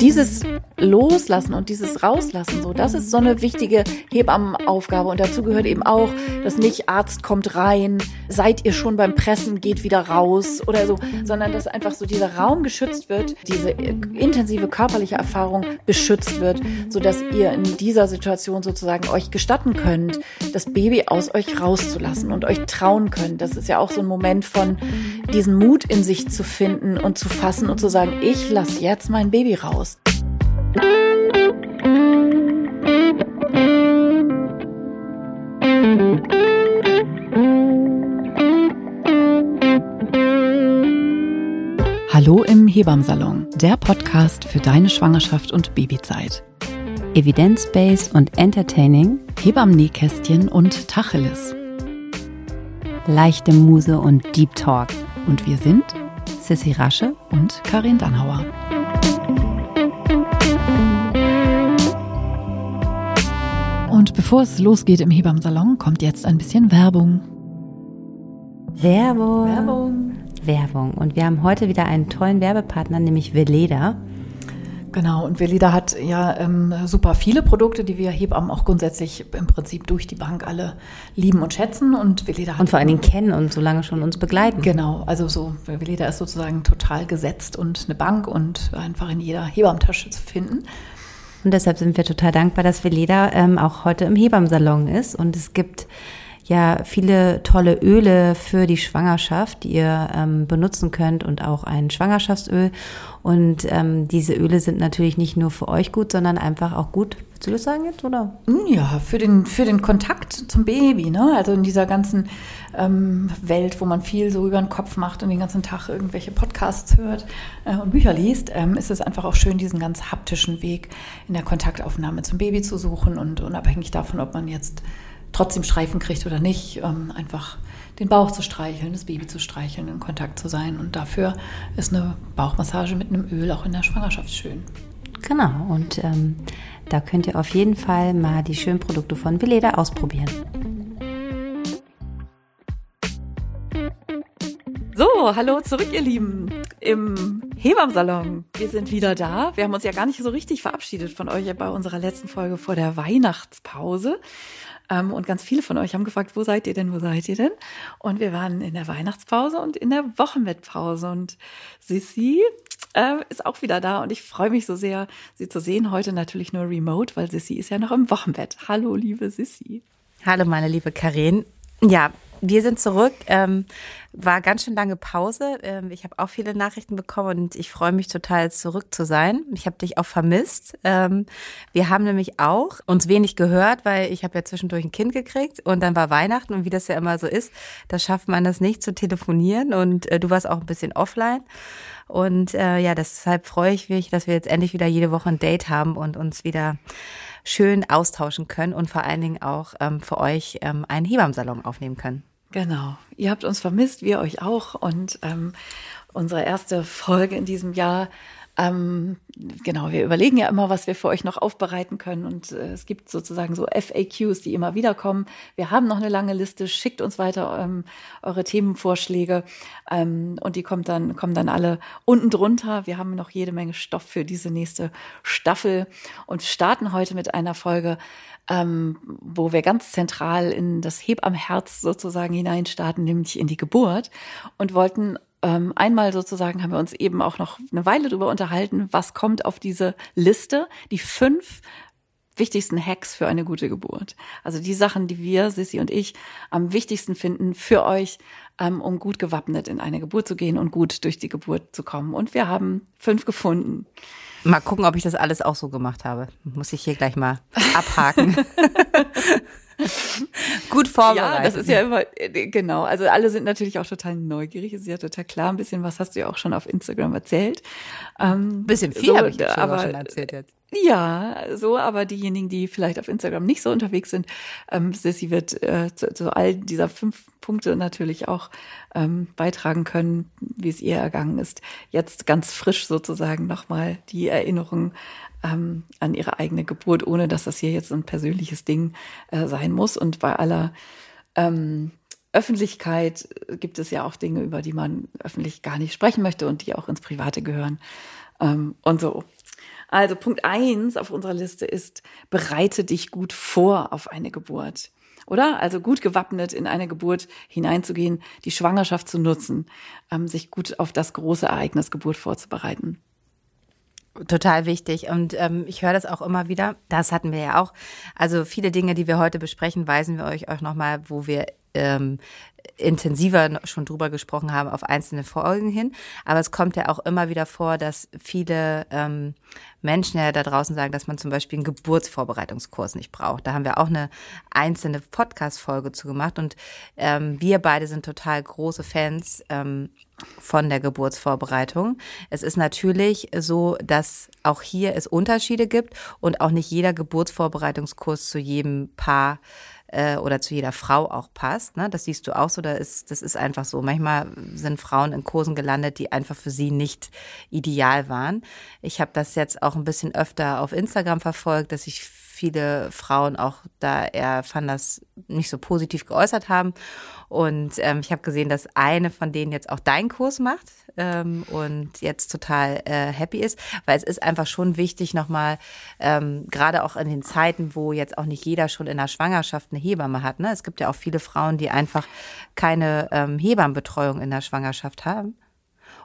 dieses Loslassen und dieses Rauslassen, so, das ist so eine wichtige Hebammenaufgabe. Und dazu gehört eben auch, dass nicht Arzt kommt rein, seid ihr schon beim Pressen, geht wieder raus oder so, sondern dass einfach so dieser Raum geschützt wird, diese intensive körperliche Erfahrung beschützt wird, so dass ihr in dieser Situation sozusagen euch gestatten könnt, das Baby aus euch rauszulassen und euch trauen könnt. Das ist ja auch so ein Moment von diesen Mut in sich zu finden und zu fassen und zu sagen, ich lasse jetzt mein Baby raus. Hallo im Hebammsalon, der Podcast für deine Schwangerschaft und Babyzeit. Evidence-based und entertaining, Hebammen-Nähkästchen und Tacheles. Leichte Muse und Deep Talk. Und wir sind Sissy Rasche und Karin Dannhauer. Und bevor es losgeht im Hebammsalon, kommt jetzt ein bisschen Werbung. Werbung. Werbung. Werbung. Und wir haben heute wieder einen tollen Werbepartner, nämlich Veleda. Genau, und Veleda hat ja ähm, super viele Produkte, die wir Hebammen auch grundsätzlich im Prinzip durch die Bank alle lieben und schätzen. Und Veleda hat. Und vor allen Dingen kennen und so lange schon uns begleiten. Genau, also so, Veleda ist sozusagen total gesetzt und eine Bank und einfach in jeder Hebammentasche zu finden. Und deshalb sind wir total dankbar, dass Veleda ähm, auch heute im Hebammsalon ist. Und es gibt ja viele tolle Öle für die Schwangerschaft, die ihr ähm, benutzen könnt und auch ein Schwangerschaftsöl. Und ähm, diese Öle sind natürlich nicht nur für euch gut, sondern einfach auch gut. Willst du das sagen jetzt, oder? Hm, ja, für den, für den Kontakt zum Baby, ne? Also in dieser ganzen ähm, Welt, wo man viel so über den Kopf macht und den ganzen Tag irgendwelche Podcasts hört äh, und Bücher liest, ähm, ist es einfach auch schön, diesen ganz haptischen Weg in der Kontaktaufnahme zum Baby zu suchen und unabhängig davon, ob man jetzt trotzdem Streifen kriegt oder nicht, ähm, einfach den Bauch zu streicheln, das Baby zu streicheln, in Kontakt zu sein. Und dafür ist eine Bauchmassage mit einem Öl auch in der Schwangerschaft schön. Genau, und ähm, da könnt ihr auf jeden Fall mal die schönen Produkte von Veleda ausprobieren. So, hallo zurück, ihr Lieben, im Hebammsalon. Wir sind wieder da. Wir haben uns ja gar nicht so richtig verabschiedet von euch bei unserer letzten Folge vor der Weihnachtspause. Ähm, und ganz viele von euch haben gefragt, wo seid ihr denn, wo seid ihr denn? Und wir waren in der Weihnachtspause und in der Wochenbettpause. Und Sissi äh, ist auch wieder da und ich freue mich so sehr, sie zu sehen. Heute natürlich nur remote, weil Sissi ist ja noch im Wochenbett. Hallo, liebe Sissi. Hallo, meine liebe Karin. Ja, wir sind zurück. Ähm, war ganz schön lange Pause. Ähm, ich habe auch viele Nachrichten bekommen und ich freue mich total zurück zu sein. Ich habe dich auch vermisst. Ähm, wir haben nämlich auch uns wenig gehört, weil ich habe ja zwischendurch ein Kind gekriegt und dann war Weihnachten und wie das ja immer so ist, da schafft man das nicht zu telefonieren und äh, du warst auch ein bisschen offline. Und äh, ja, deshalb freue ich mich, dass wir jetzt endlich wieder jede Woche ein Date haben und uns wieder schön austauschen können und vor allen Dingen auch ähm, für euch ähm, einen Hebammsalon aufnehmen können. Genau. Ihr habt uns vermisst, wir euch auch. Und ähm, unsere erste Folge in diesem Jahr ähm, genau, wir überlegen ja immer, was wir für euch noch aufbereiten können. Und äh, es gibt sozusagen so FAQs, die immer wieder kommen. Wir haben noch eine lange Liste. Schickt uns weiter ähm, eure Themenvorschläge. Ähm, und die kommt dann, kommen dann alle unten drunter. Wir haben noch jede Menge Stoff für diese nächste Staffel und starten heute mit einer Folge, ähm, wo wir ganz zentral in das Hebammenherz sozusagen hineinstarten, nämlich in die Geburt und wollten ähm, einmal sozusagen haben wir uns eben auch noch eine Weile darüber unterhalten, was kommt auf diese Liste, die fünf wichtigsten Hacks für eine gute Geburt. Also die Sachen, die wir, Sissy und ich, am wichtigsten finden für euch, ähm, um gut gewappnet in eine Geburt zu gehen und gut durch die Geburt zu kommen. Und wir haben fünf gefunden. Mal gucken, ob ich das alles auch so gemacht habe. Muss ich hier gleich mal abhaken. Gut vorbereitet. Ja, das ist ja immer, äh, genau. Also alle sind natürlich auch total neugierig. Es ist ja total klar. Ein bisschen was hast du ja auch schon auf Instagram erzählt. Ähm, bisschen viel so, habe ich aber, schon erzählt jetzt. Ja, so, aber diejenigen, die vielleicht auf Instagram nicht so unterwegs sind, ähm, Sissy wird äh, zu, zu all dieser fünf Punkte natürlich auch ähm, beitragen können, wie es ihr ergangen ist. Jetzt ganz frisch sozusagen nochmal die Erinnerung ähm, an ihre eigene Geburt, ohne dass das hier jetzt ein persönliches Ding äh, sein muss. Und bei aller ähm, Öffentlichkeit gibt es ja auch Dinge, über die man öffentlich gar nicht sprechen möchte und die auch ins Private gehören. Ähm, und so. Also Punkt eins auf unserer Liste ist, bereite dich gut vor auf eine Geburt. Oder? Also gut gewappnet in eine Geburt hineinzugehen, die Schwangerschaft zu nutzen, ähm, sich gut auf das große Ereignis Geburt vorzubereiten. Total wichtig. Und ähm, ich höre das auch immer wieder. Das hatten wir ja auch. Also viele Dinge, die wir heute besprechen, weisen wir euch auch nochmal, wo wir ähm, intensiver schon drüber gesprochen haben auf einzelne Folgen hin. Aber es kommt ja auch immer wieder vor, dass viele ähm, Menschen ja da draußen sagen, dass man zum Beispiel einen Geburtsvorbereitungskurs nicht braucht. Da haben wir auch eine einzelne Podcast-Folge zu gemacht und ähm, wir beide sind total große Fans ähm, von der Geburtsvorbereitung. Es ist natürlich so, dass auch hier es Unterschiede gibt und auch nicht jeder Geburtsvorbereitungskurs zu jedem Paar äh, oder zu jeder Frau auch passt. Ne? Das siehst du auch so. Da ist, das ist einfach so. Manchmal sind Frauen in Kursen gelandet, die einfach für sie nicht ideal waren. Ich habe das jetzt auch ein bisschen öfter auf Instagram verfolgt, dass ich viele Frauen auch da eher fand das nicht so positiv geäußert haben. Und ähm, ich habe gesehen, dass eine von denen jetzt auch deinen Kurs macht ähm, und jetzt total äh, happy ist, weil es ist einfach schon wichtig nochmal, ähm, gerade auch in den Zeiten, wo jetzt auch nicht jeder schon in der Schwangerschaft eine Hebamme hat. Ne? Es gibt ja auch viele Frauen, die einfach keine ähm, Hebammenbetreuung in der Schwangerschaft haben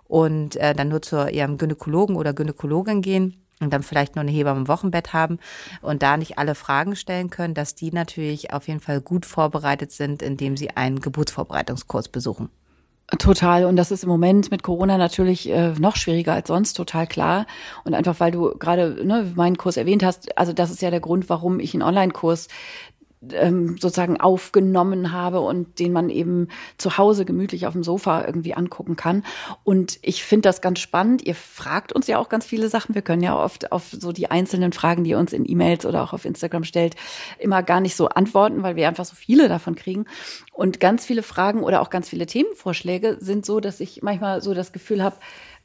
und äh, dann nur zu ihrem Gynäkologen oder Gynäkologin gehen und dann vielleicht nur eine Hebamme im Wochenbett haben und da nicht alle Fragen stellen können, dass die natürlich auf jeden Fall gut vorbereitet sind, indem sie einen Geburtsvorbereitungskurs besuchen. Total. Und das ist im Moment mit Corona natürlich äh, noch schwieriger als sonst, total klar. Und einfach, weil du gerade ne, meinen Kurs erwähnt hast, also das ist ja der Grund, warum ich einen Online-Kurs ähm, sozusagen aufgenommen habe und den man eben zu Hause gemütlich auf dem Sofa irgendwie angucken kann. Und ich finde das ganz spannend. Ihr fragt uns ja auch ganz viele Sachen. Wir können ja oft auf so die einzelnen Fragen, die ihr uns in E-Mails oder auch auf Instagram stellt, immer gar nicht so antworten, weil wir einfach so viele davon kriegen. Und ganz viele Fragen oder auch ganz viele Themenvorschläge sind so, dass ich manchmal so das Gefühl habe,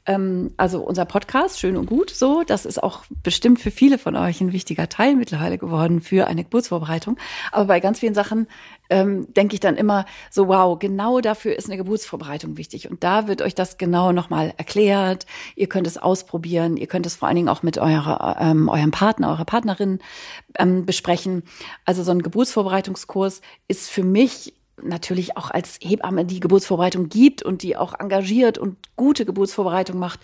ähm, also unser Podcast, schön und gut, so, das ist auch bestimmt für viele von euch ein wichtiger Teil mittlerweile geworden für eine Geburtsvorbereitung. Aber bei ganz vielen Sachen ähm, denke ich dann immer so, wow, genau dafür ist eine Geburtsvorbereitung wichtig. Und da wird euch das genau nochmal erklärt. Ihr könnt es ausprobieren. Ihr könnt es vor allen Dingen auch mit eurer, ähm, eurem Partner, eurer Partnerin ähm, besprechen. Also so ein Geburtsvorbereitungskurs ist für mich natürlich auch als Hebamme die Geburtsvorbereitung gibt und die auch engagiert und gute Geburtsvorbereitung macht,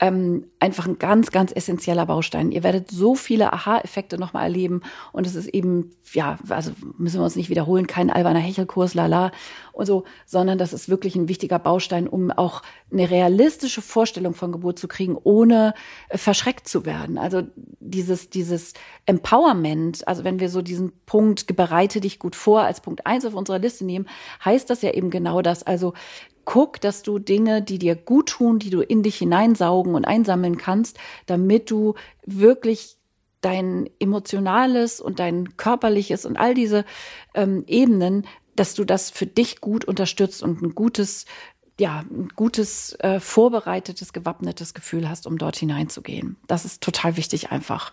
ähm, einfach ein ganz, ganz essentieller Baustein. Ihr werdet so viele Aha-Effekte nochmal erleben und es ist eben, ja, also müssen wir uns nicht wiederholen, kein alberner Hechelkurs, lala und so, sondern das ist wirklich ein wichtiger Baustein, um auch eine realistische Vorstellung von Geburt zu kriegen, ohne äh, verschreckt zu werden. Also dieses, dieses Empowerment, also wenn wir so diesen Punkt, bereite dich gut vor, als Punkt eins auf unserer Liste nehmen, heißt das ja eben genau das. Also guck, dass du Dinge, die dir gut tun, die du in dich hineinsaugen und einsammeln kannst, damit du wirklich dein emotionales und dein körperliches und all diese ähm, Ebenen, dass du das für dich gut unterstützt und ein gutes, ja, ein gutes, äh, vorbereitetes, gewappnetes Gefühl hast, um dort hineinzugehen. Das ist total wichtig einfach.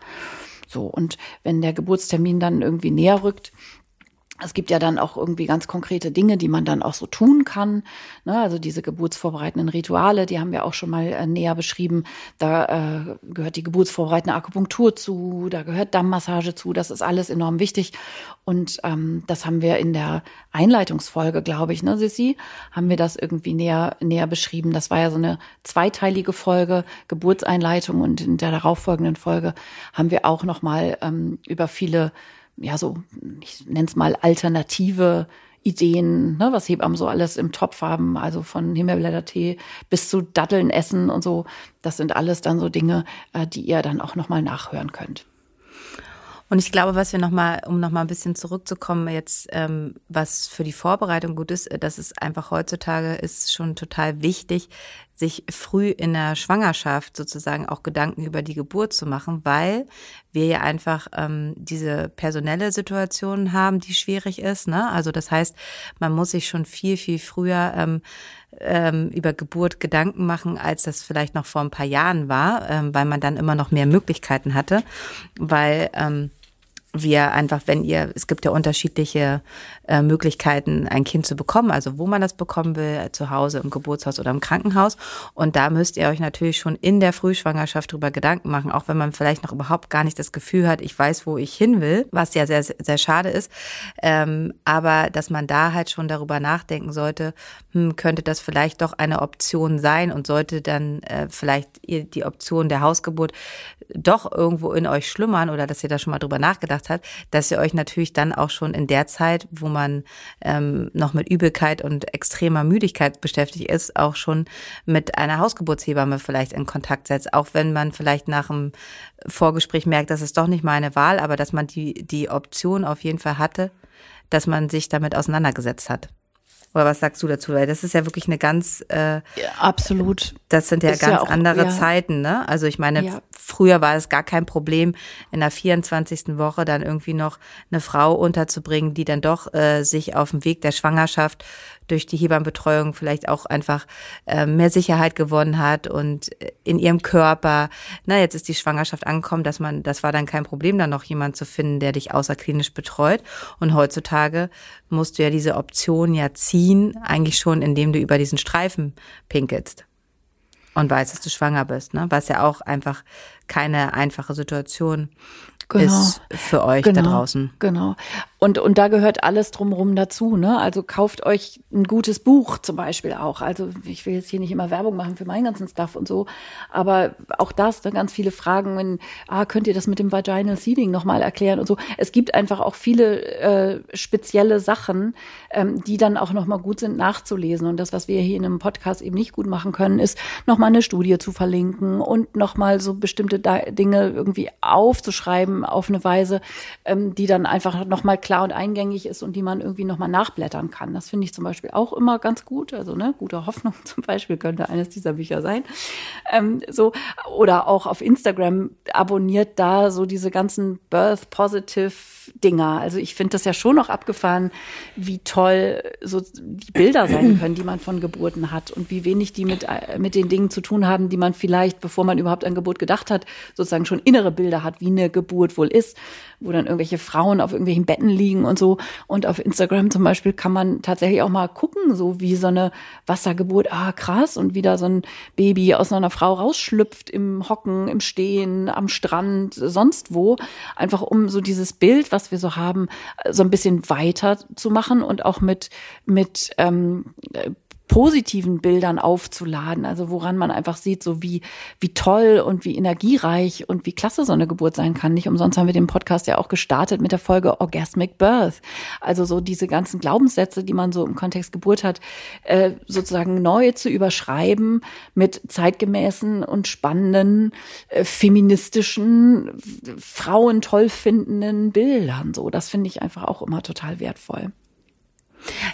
So. Und wenn der Geburtstermin dann irgendwie näher rückt, es gibt ja dann auch irgendwie ganz konkrete Dinge, die man dann auch so tun kann. Ne? Also diese geburtsvorbereitenden Rituale, die haben wir auch schon mal äh, näher beschrieben. Da äh, gehört die geburtsvorbereitende Akupunktur zu, da gehört Dammmassage zu. Das ist alles enorm wichtig. Und ähm, das haben wir in der Einleitungsfolge, glaube ich, ne, Sissi, haben wir das irgendwie näher, näher beschrieben. Das war ja so eine zweiteilige Folge, Geburtseinleitung. Und in der darauffolgenden Folge haben wir auch noch mal ähm, über viele ja, so, ich nenne es mal alternative Ideen, ne, was Hebammen so alles im Topf haben, also von Himmelblättertee bis zu Datteln essen und so. Das sind alles dann so Dinge, äh, die ihr dann auch nochmal nachhören könnt. Und ich glaube, was wir nochmal, um nochmal ein bisschen zurückzukommen, jetzt, ähm, was für die Vorbereitung gut ist, äh, dass es einfach heutzutage ist schon total wichtig, sich früh in der Schwangerschaft sozusagen auch Gedanken über die Geburt zu machen, weil wir ja einfach ähm, diese personelle Situation haben, die schwierig ist. Ne? Also das heißt, man muss sich schon viel, viel früher ähm, ähm, über Geburt Gedanken machen, als das vielleicht noch vor ein paar Jahren war, ähm, weil man dann immer noch mehr Möglichkeiten hatte, weil ähm, wir einfach, wenn ihr, es gibt ja unterschiedliche äh, Möglichkeiten, ein Kind zu bekommen, also wo man das bekommen will, zu Hause, im Geburtshaus oder im Krankenhaus. Und da müsst ihr euch natürlich schon in der Frühschwangerschaft drüber Gedanken machen, auch wenn man vielleicht noch überhaupt gar nicht das Gefühl hat, ich weiß, wo ich hin will, was ja sehr, sehr schade ist. Ähm, aber dass man da halt schon darüber nachdenken sollte, hm, könnte das vielleicht doch eine Option sein und sollte dann äh, vielleicht ihr die Option der Hausgeburt doch irgendwo in euch schlummern oder dass ihr da schon mal drüber nachgedacht habt, dass ihr euch natürlich dann auch schon in der Zeit, wo man ähm, noch mit Übelkeit und extremer Müdigkeit beschäftigt ist, auch schon mit einer Hausgeburtshebamme vielleicht in Kontakt setzt, auch wenn man vielleicht nach dem Vorgespräch merkt, das ist doch nicht meine Wahl, aber dass man die, die Option auf jeden Fall hatte, dass man sich damit auseinandergesetzt hat. Oder was sagst du dazu? Weil das ist ja wirklich eine ganz äh, ja, absolut. Das sind ja ist ganz ja auch, andere ja. Zeiten, ne? Also ich meine, früher war es gar kein Problem, in der 24. Woche dann irgendwie noch eine Frau unterzubringen, die dann doch äh, sich auf dem Weg der Schwangerschaft durch die Hebammenbetreuung vielleicht auch einfach äh, mehr Sicherheit gewonnen hat und in ihrem Körper, na, jetzt ist die Schwangerschaft angekommen, dass man, das war dann kein Problem, dann noch jemand zu finden, der dich außerklinisch betreut. Und heutzutage musst du ja diese Option ja ziehen, eigentlich schon, indem du über diesen Streifen pinkelst und weißt, dass du schwanger bist, ne? Was ja auch einfach keine einfache Situation genau. ist für euch genau. da draußen. Genau. Und, und da gehört alles drumherum dazu. Ne? Also kauft euch ein gutes Buch zum Beispiel auch. Also ich will jetzt hier nicht immer Werbung machen für meinen ganzen Stuff und so, aber auch das, da ne, ganz viele Fragen, wenn, ah, könnt ihr das mit dem Vaginal Seeding nochmal erklären und so. Es gibt einfach auch viele äh, spezielle Sachen, ähm, die dann auch nochmal gut sind nachzulesen. Und das, was wir hier in einem Podcast eben nicht gut machen können, ist nochmal eine Studie zu verlinken und nochmal so bestimmte Dinge irgendwie aufzuschreiben auf eine Weise, ähm, die dann einfach nochmal klar und eingängig ist und die man irgendwie nochmal nachblättern kann. Das finde ich zum Beispiel auch immer ganz gut. Also, ne, gute Hoffnung zum Beispiel könnte eines dieser Bücher sein. Ähm, so, oder auch auf Instagram abonniert da so diese ganzen Birth Positive Dinger. Also ich finde das ja schon noch abgefahren, wie toll so die Bilder sein können, die man von Geburten hat und wie wenig die mit, äh, mit den Dingen zu tun haben, die man vielleicht, bevor man überhaupt an Geburt gedacht hat, sozusagen schon innere Bilder hat, wie eine Geburt wohl ist wo dann irgendwelche Frauen auf irgendwelchen Betten liegen und so. Und auf Instagram zum Beispiel kann man tatsächlich auch mal gucken, so wie so eine Wassergeburt, ah krass, und wie da so ein Baby aus einer Frau rausschlüpft im Hocken, im Stehen, am Strand, sonst wo. Einfach um so dieses Bild, was wir so haben, so ein bisschen weiter zu machen und auch mit, mit ähm, positiven Bildern aufzuladen, also woran man einfach sieht, so wie, wie toll und wie energiereich und wie klasse so eine Geburt sein kann. Nicht umsonst haben wir den Podcast ja auch gestartet mit der Folge Orgasmic Birth. Also so diese ganzen Glaubenssätze, die man so im Kontext Geburt hat, äh, sozusagen neu zu überschreiben mit zeitgemäßen und spannenden, äh, feministischen, Frauen toll findenden Bildern. So, das finde ich einfach auch immer total wertvoll.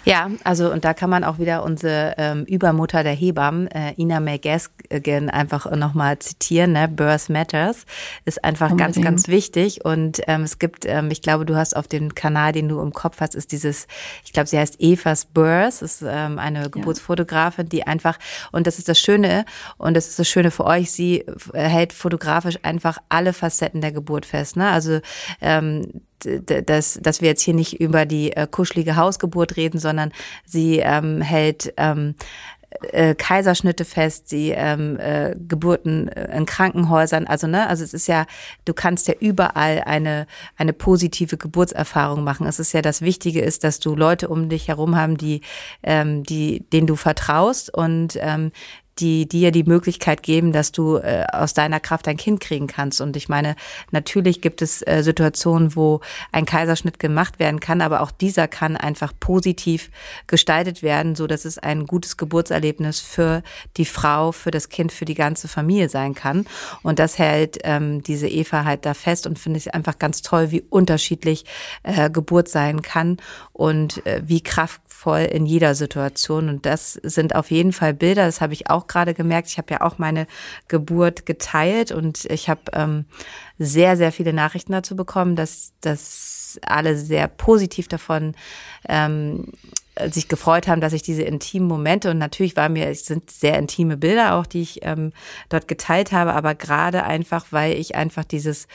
Ja, also und da kann man auch wieder unsere ähm, Übermutter der Hebammen, äh, Ina May Gaskin, einfach nochmal zitieren. Ne? Birth Matters ist einfach Unbedingt. ganz, ganz wichtig. Und ähm, es gibt, ähm, ich glaube, du hast auf dem Kanal, den du im Kopf hast, ist dieses, ich glaube, sie heißt Evas Birth, ist ähm, eine Geburtsfotografin, die einfach, und das ist das Schöne, und das ist das Schöne für euch, sie hält fotografisch einfach alle Facetten der Geburt fest. Ne? Also ähm, dass, dass wir jetzt hier nicht über die äh, kuschelige Hausgeburt reden, sondern sie ähm, hält ähm, äh, Kaiserschnitte fest, sie ähm, äh, Geburten äh, in Krankenhäusern, also ne, also es ist ja, du kannst ja überall eine eine positive Geburtserfahrung machen. Es ist ja das Wichtige ist, dass du Leute um dich herum haben, die ähm, die denen du vertraust und ähm, die dir die Möglichkeit geben, dass du äh, aus deiner Kraft ein Kind kriegen kannst. Und ich meine, natürlich gibt es äh, Situationen, wo ein Kaiserschnitt gemacht werden kann, aber auch dieser kann einfach positiv gestaltet werden, so dass es ein gutes Geburtserlebnis für die Frau, für das Kind, für die ganze Familie sein kann. Und das hält ähm, diese Eva halt da fest und finde ich einfach ganz toll, wie unterschiedlich äh, Geburt sein kann und äh, wie kraftvoll in jeder Situation. Und das sind auf jeden Fall Bilder, das habe ich auch gerade gemerkt, ich habe ja auch meine Geburt geteilt und ich habe ähm, sehr, sehr viele Nachrichten dazu bekommen, dass, dass alle sehr positiv davon ähm, äh, sich gefreut haben, dass ich diese intimen Momente und natürlich war mir, es sind sehr intime Bilder auch, die ich ähm, dort geteilt habe, aber gerade einfach, weil ich einfach dieses,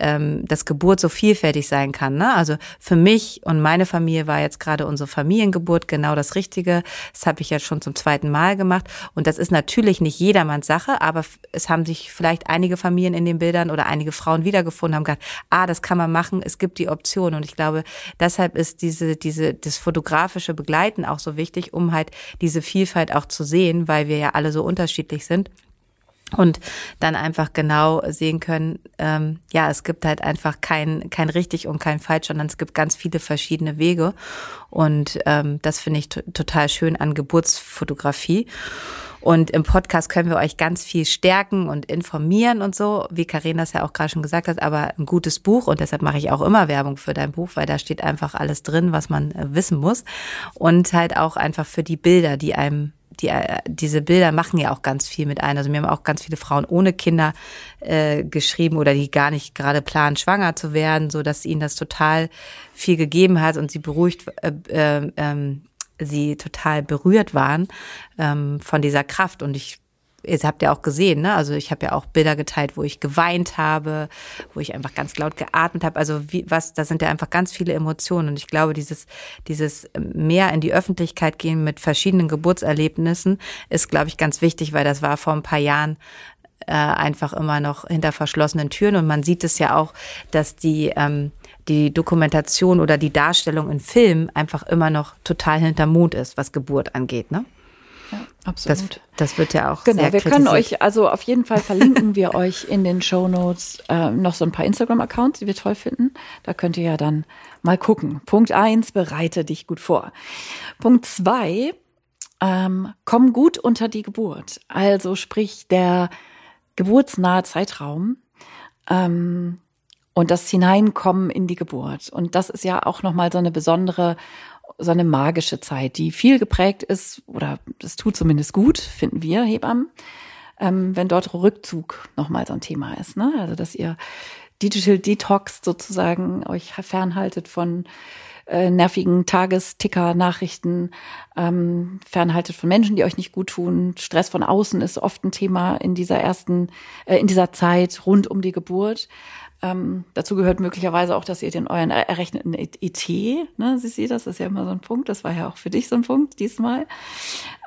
ähm, das Geburt so vielfältig sein kann. Ne? Also für mich und meine Familie war jetzt gerade unsere Familiengeburt genau das Richtige. Das habe ich ja schon zum zweiten Mal gemacht und das ist natürlich nicht jedermanns Sache, aber es haben sich vielleicht einige Familien in den Bildern oder einige Frauen wiedergefunden, haben gesagt, ah, das kann man machen, es gibt die Option und ich glaube, deshalb ist diese, diese, das fotografische Begleiten auch so wichtig, um halt diese Vielfalt auch zu sehen, weil wir ja alle so unterschiedlich sind und dann einfach genau sehen können, ähm, ja, es gibt halt einfach kein, kein richtig und kein falsch, sondern es gibt ganz viele verschiedene Wege. Und ähm, das finde ich total schön an Geburtsfotografie. Und im Podcast können wir euch ganz viel stärken und informieren und so, wie Karin das ja auch gerade schon gesagt hat, aber ein gutes Buch und deshalb mache ich auch immer Werbung für dein Buch, weil da steht einfach alles drin, was man äh, wissen muss und halt auch einfach für die Bilder, die einem die, äh, diese Bilder machen ja auch ganz viel mit ein. Also mir haben auch ganz viele Frauen ohne Kinder äh, geschrieben oder die gar nicht gerade planen, schwanger zu werden, so dass ihnen das total viel gegeben hat und sie beruhigt, äh, äh, ähm, sie total berührt waren ähm, von dieser Kraft. Und ich ihr habt ja auch gesehen, ne? Also ich habe ja auch Bilder geteilt, wo ich geweint habe, wo ich einfach ganz laut geatmet habe. Also wie was, da sind ja einfach ganz viele Emotionen und ich glaube, dieses dieses mehr in die Öffentlichkeit gehen mit verschiedenen Geburtserlebnissen ist, glaube ich, ganz wichtig, weil das war vor ein paar Jahren äh, einfach immer noch hinter verschlossenen Türen und man sieht es ja auch, dass die ähm, die Dokumentation oder die Darstellung in Filmen einfach immer noch total hinter Mond ist, was Geburt angeht, ne? Ja, absolut. Das, das wird ja auch. Genau, wir kritisiert. können euch, also auf jeden Fall verlinken wir euch in den Show Notes äh, noch so ein paar Instagram-Accounts, die wir toll finden. Da könnt ihr ja dann mal gucken. Punkt eins, bereite dich gut vor. Punkt zwei, ähm, komm gut unter die Geburt. Also sprich der geburtsnahe Zeitraum. Ähm, und das Hineinkommen in die Geburt. Und das ist ja auch nochmal so eine besondere, so eine magische Zeit, die viel geprägt ist, oder das tut zumindest gut, finden wir Hebammen, ähm, wenn dort Rückzug nochmal so ein Thema ist. Ne? Also, dass ihr Digital Detox sozusagen euch fernhaltet von äh, nervigen Tagesticker-Nachrichten, ähm, fernhaltet von Menschen, die euch nicht gut tun. Stress von außen ist oft ein Thema in dieser ersten, äh, in dieser Zeit rund um die Geburt. Ähm, dazu gehört möglicherweise auch, dass ihr den euren errechneten ET, ne, Sie sehen das, ist ja immer so ein Punkt, das war ja auch für dich so ein Punkt diesmal,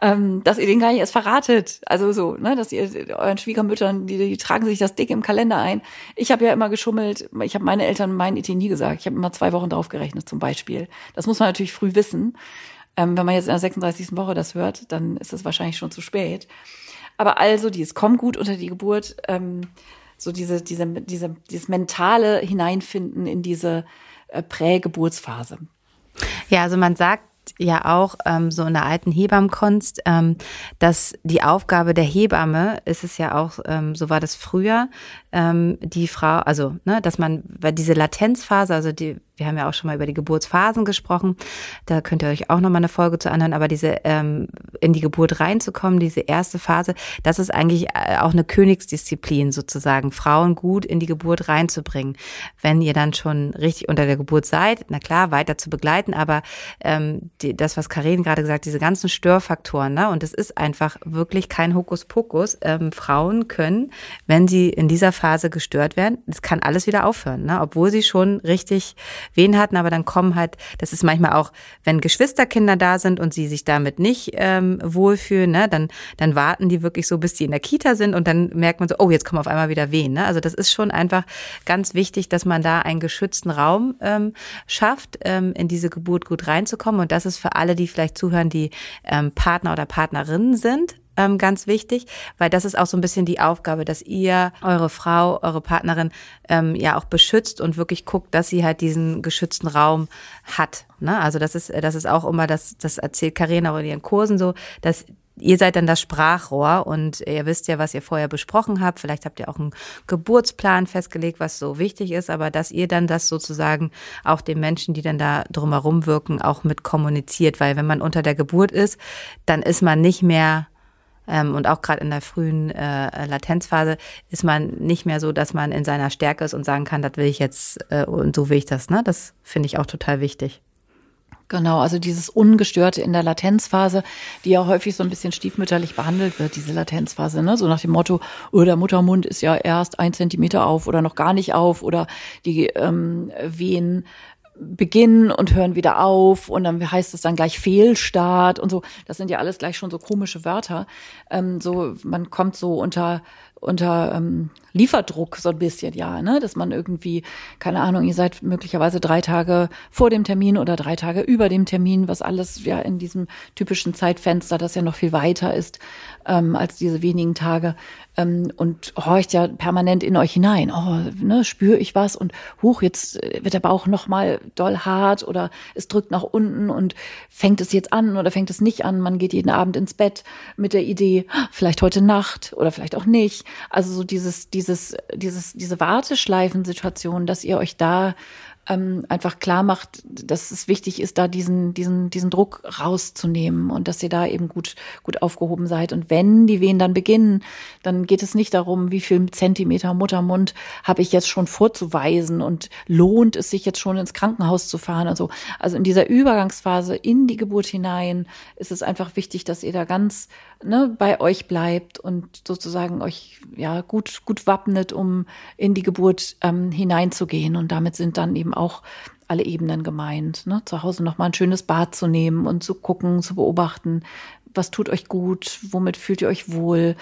ähm, dass ihr den gar nicht erst verratet. Also so, ne, dass ihr euren Schwiegermüttern, die, die tragen sich das dick im Kalender ein. Ich habe ja immer geschummelt, ich habe meine Eltern meinen ET nie gesagt. Ich habe immer zwei Wochen drauf gerechnet zum Beispiel. Das muss man natürlich früh wissen. Ähm, wenn man jetzt in der 36. Woche das hört, dann ist es wahrscheinlich schon zu spät. Aber also, die es kommt gut unter die Geburt. Ähm, so diese, diese, diese, dieses mentale Hineinfinden in diese äh, Prägeburtsphase. Ja, also man sagt ja auch ähm, so in der alten Hebammenkunst, ähm, dass die Aufgabe der Hebamme ist es ja auch, ähm, so war das früher, ähm, die Frau, also ne, dass man, weil diese Latenzphase, also die wir haben ja auch schon mal über die Geburtsphasen gesprochen. Da könnt ihr euch auch noch mal eine Folge zu anhören. Aber diese ähm, in die Geburt reinzukommen, diese erste Phase, das ist eigentlich äh, auch eine Königsdisziplin sozusagen, Frauen gut in die Geburt reinzubringen. Wenn ihr dann schon richtig unter der Geburt seid, na klar, weiter zu begleiten. Aber ähm, die, das, was Karin gerade gesagt, diese ganzen Störfaktoren, ne? und es ist einfach wirklich kein Hokuspokus. Ähm, Frauen können, wenn sie in dieser Phase gestört werden, es kann alles wieder aufhören, ne? obwohl sie schon richtig wen hatten, aber dann kommen halt, das ist manchmal auch, wenn Geschwisterkinder da sind und sie sich damit nicht ähm, wohlfühlen, ne, dann, dann warten die wirklich so, bis die in der Kita sind und dann merkt man so, oh, jetzt kommen auf einmal wieder Wehen. Ne? Also das ist schon einfach ganz wichtig, dass man da einen geschützten Raum ähm, schafft, ähm, in diese Geburt gut reinzukommen. Und das ist für alle, die vielleicht zuhören, die ähm, Partner oder Partnerinnen sind, ähm, ganz wichtig, weil das ist auch so ein bisschen die Aufgabe, dass ihr eure Frau, eure Partnerin ähm, ja auch beschützt und wirklich guckt, dass sie halt diesen geschützten Raum hat. Ne? Also das ist, das ist auch immer, das, das erzählt Karina auch in ihren Kursen so, dass ihr seid dann das Sprachrohr und ihr wisst ja, was ihr vorher besprochen habt. Vielleicht habt ihr auch einen Geburtsplan festgelegt, was so wichtig ist, aber dass ihr dann das sozusagen auch den Menschen, die dann da drumherum wirken, auch mit kommuniziert, weil wenn man unter der Geburt ist, dann ist man nicht mehr ähm, und auch gerade in der frühen äh, Latenzphase ist man nicht mehr so, dass man in seiner Stärke ist und sagen kann, das will ich jetzt äh, und so will ich das. Ne? Das finde ich auch total wichtig. Genau, also dieses Ungestörte in der Latenzphase, die ja häufig so ein bisschen stiefmütterlich behandelt wird, diese Latenzphase, ne? So nach dem Motto, oh, der Muttermund ist ja erst ein Zentimeter auf oder noch gar nicht auf oder die ähm, Wehen beginnen und hören wieder auf und dann heißt es dann gleich Fehlstart und so. Das sind ja alles gleich schon so komische Wörter. Ähm, so, man kommt so unter unter ähm, Lieferdruck so ein bisschen, ja, ne, dass man irgendwie, keine Ahnung, ihr seid möglicherweise drei Tage vor dem Termin oder drei Tage über dem Termin, was alles ja in diesem typischen Zeitfenster, das ja noch viel weiter ist ähm, als diese wenigen Tage, ähm, und horcht ja permanent in euch hinein. Oh, ne, spüre ich was und huch, jetzt wird der Bauch noch mal doll hart oder es drückt nach unten und fängt es jetzt an oder fängt es nicht an. Man geht jeden Abend ins Bett mit der Idee, vielleicht heute Nacht oder vielleicht auch nicht. Also so dieses, dieses, dieses, diese Warteschleifensituation, dass ihr euch da ähm, einfach klar macht, dass es wichtig ist, da diesen, diesen, diesen Druck rauszunehmen und dass ihr da eben gut, gut aufgehoben seid. Und wenn die Wehen dann beginnen, dann geht es nicht darum, wie viel Zentimeter Muttermund habe ich jetzt schon vorzuweisen und lohnt es sich jetzt schon ins Krankenhaus zu fahren. Also, also in dieser Übergangsphase in die Geburt hinein ist es einfach wichtig, dass ihr da ganz ne, bei euch bleibt und sozusagen euch ja gut, gut wappnet, um in die Geburt ähm, hineinzugehen. Und damit sind dann eben auch alle Ebenen gemeint. Ne? Zu Hause nochmal ein schönes Bad zu nehmen und zu gucken, zu beobachten, was tut euch gut, womit fühlt ihr euch wohl,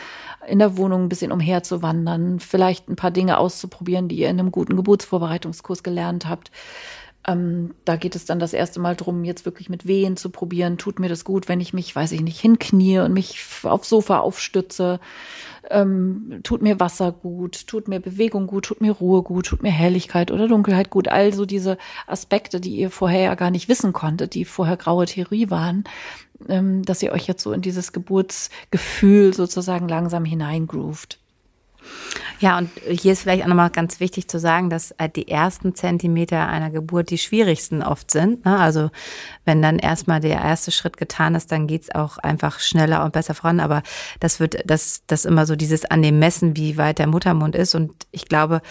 in der Wohnung ein bisschen umherzuwandern, vielleicht ein paar Dinge auszuprobieren, die ihr in einem guten Geburtsvorbereitungskurs gelernt habt. Ähm, da geht es dann das erste Mal drum, jetzt wirklich mit Wehen zu probieren. Tut mir das gut, wenn ich mich, weiß ich nicht, hinknie und mich aufs Sofa aufstütze? Ähm, tut mir Wasser gut? Tut mir Bewegung gut? Tut mir Ruhe gut? Tut mir Helligkeit oder Dunkelheit gut? Also diese Aspekte, die ihr vorher ja gar nicht wissen konntet, die vorher graue Theorie waren, ähm, dass ihr euch jetzt so in dieses Geburtsgefühl sozusagen langsam hineingroovt. Ja, und hier ist vielleicht auch nochmal ganz wichtig zu sagen, dass halt die ersten Zentimeter einer Geburt die schwierigsten oft sind. Ne? Also wenn dann erstmal der erste Schritt getan ist, dann geht's auch einfach schneller und besser voran. Aber das wird das, das immer so dieses an dem Messen, wie weit der Muttermund ist. Und ich glaube,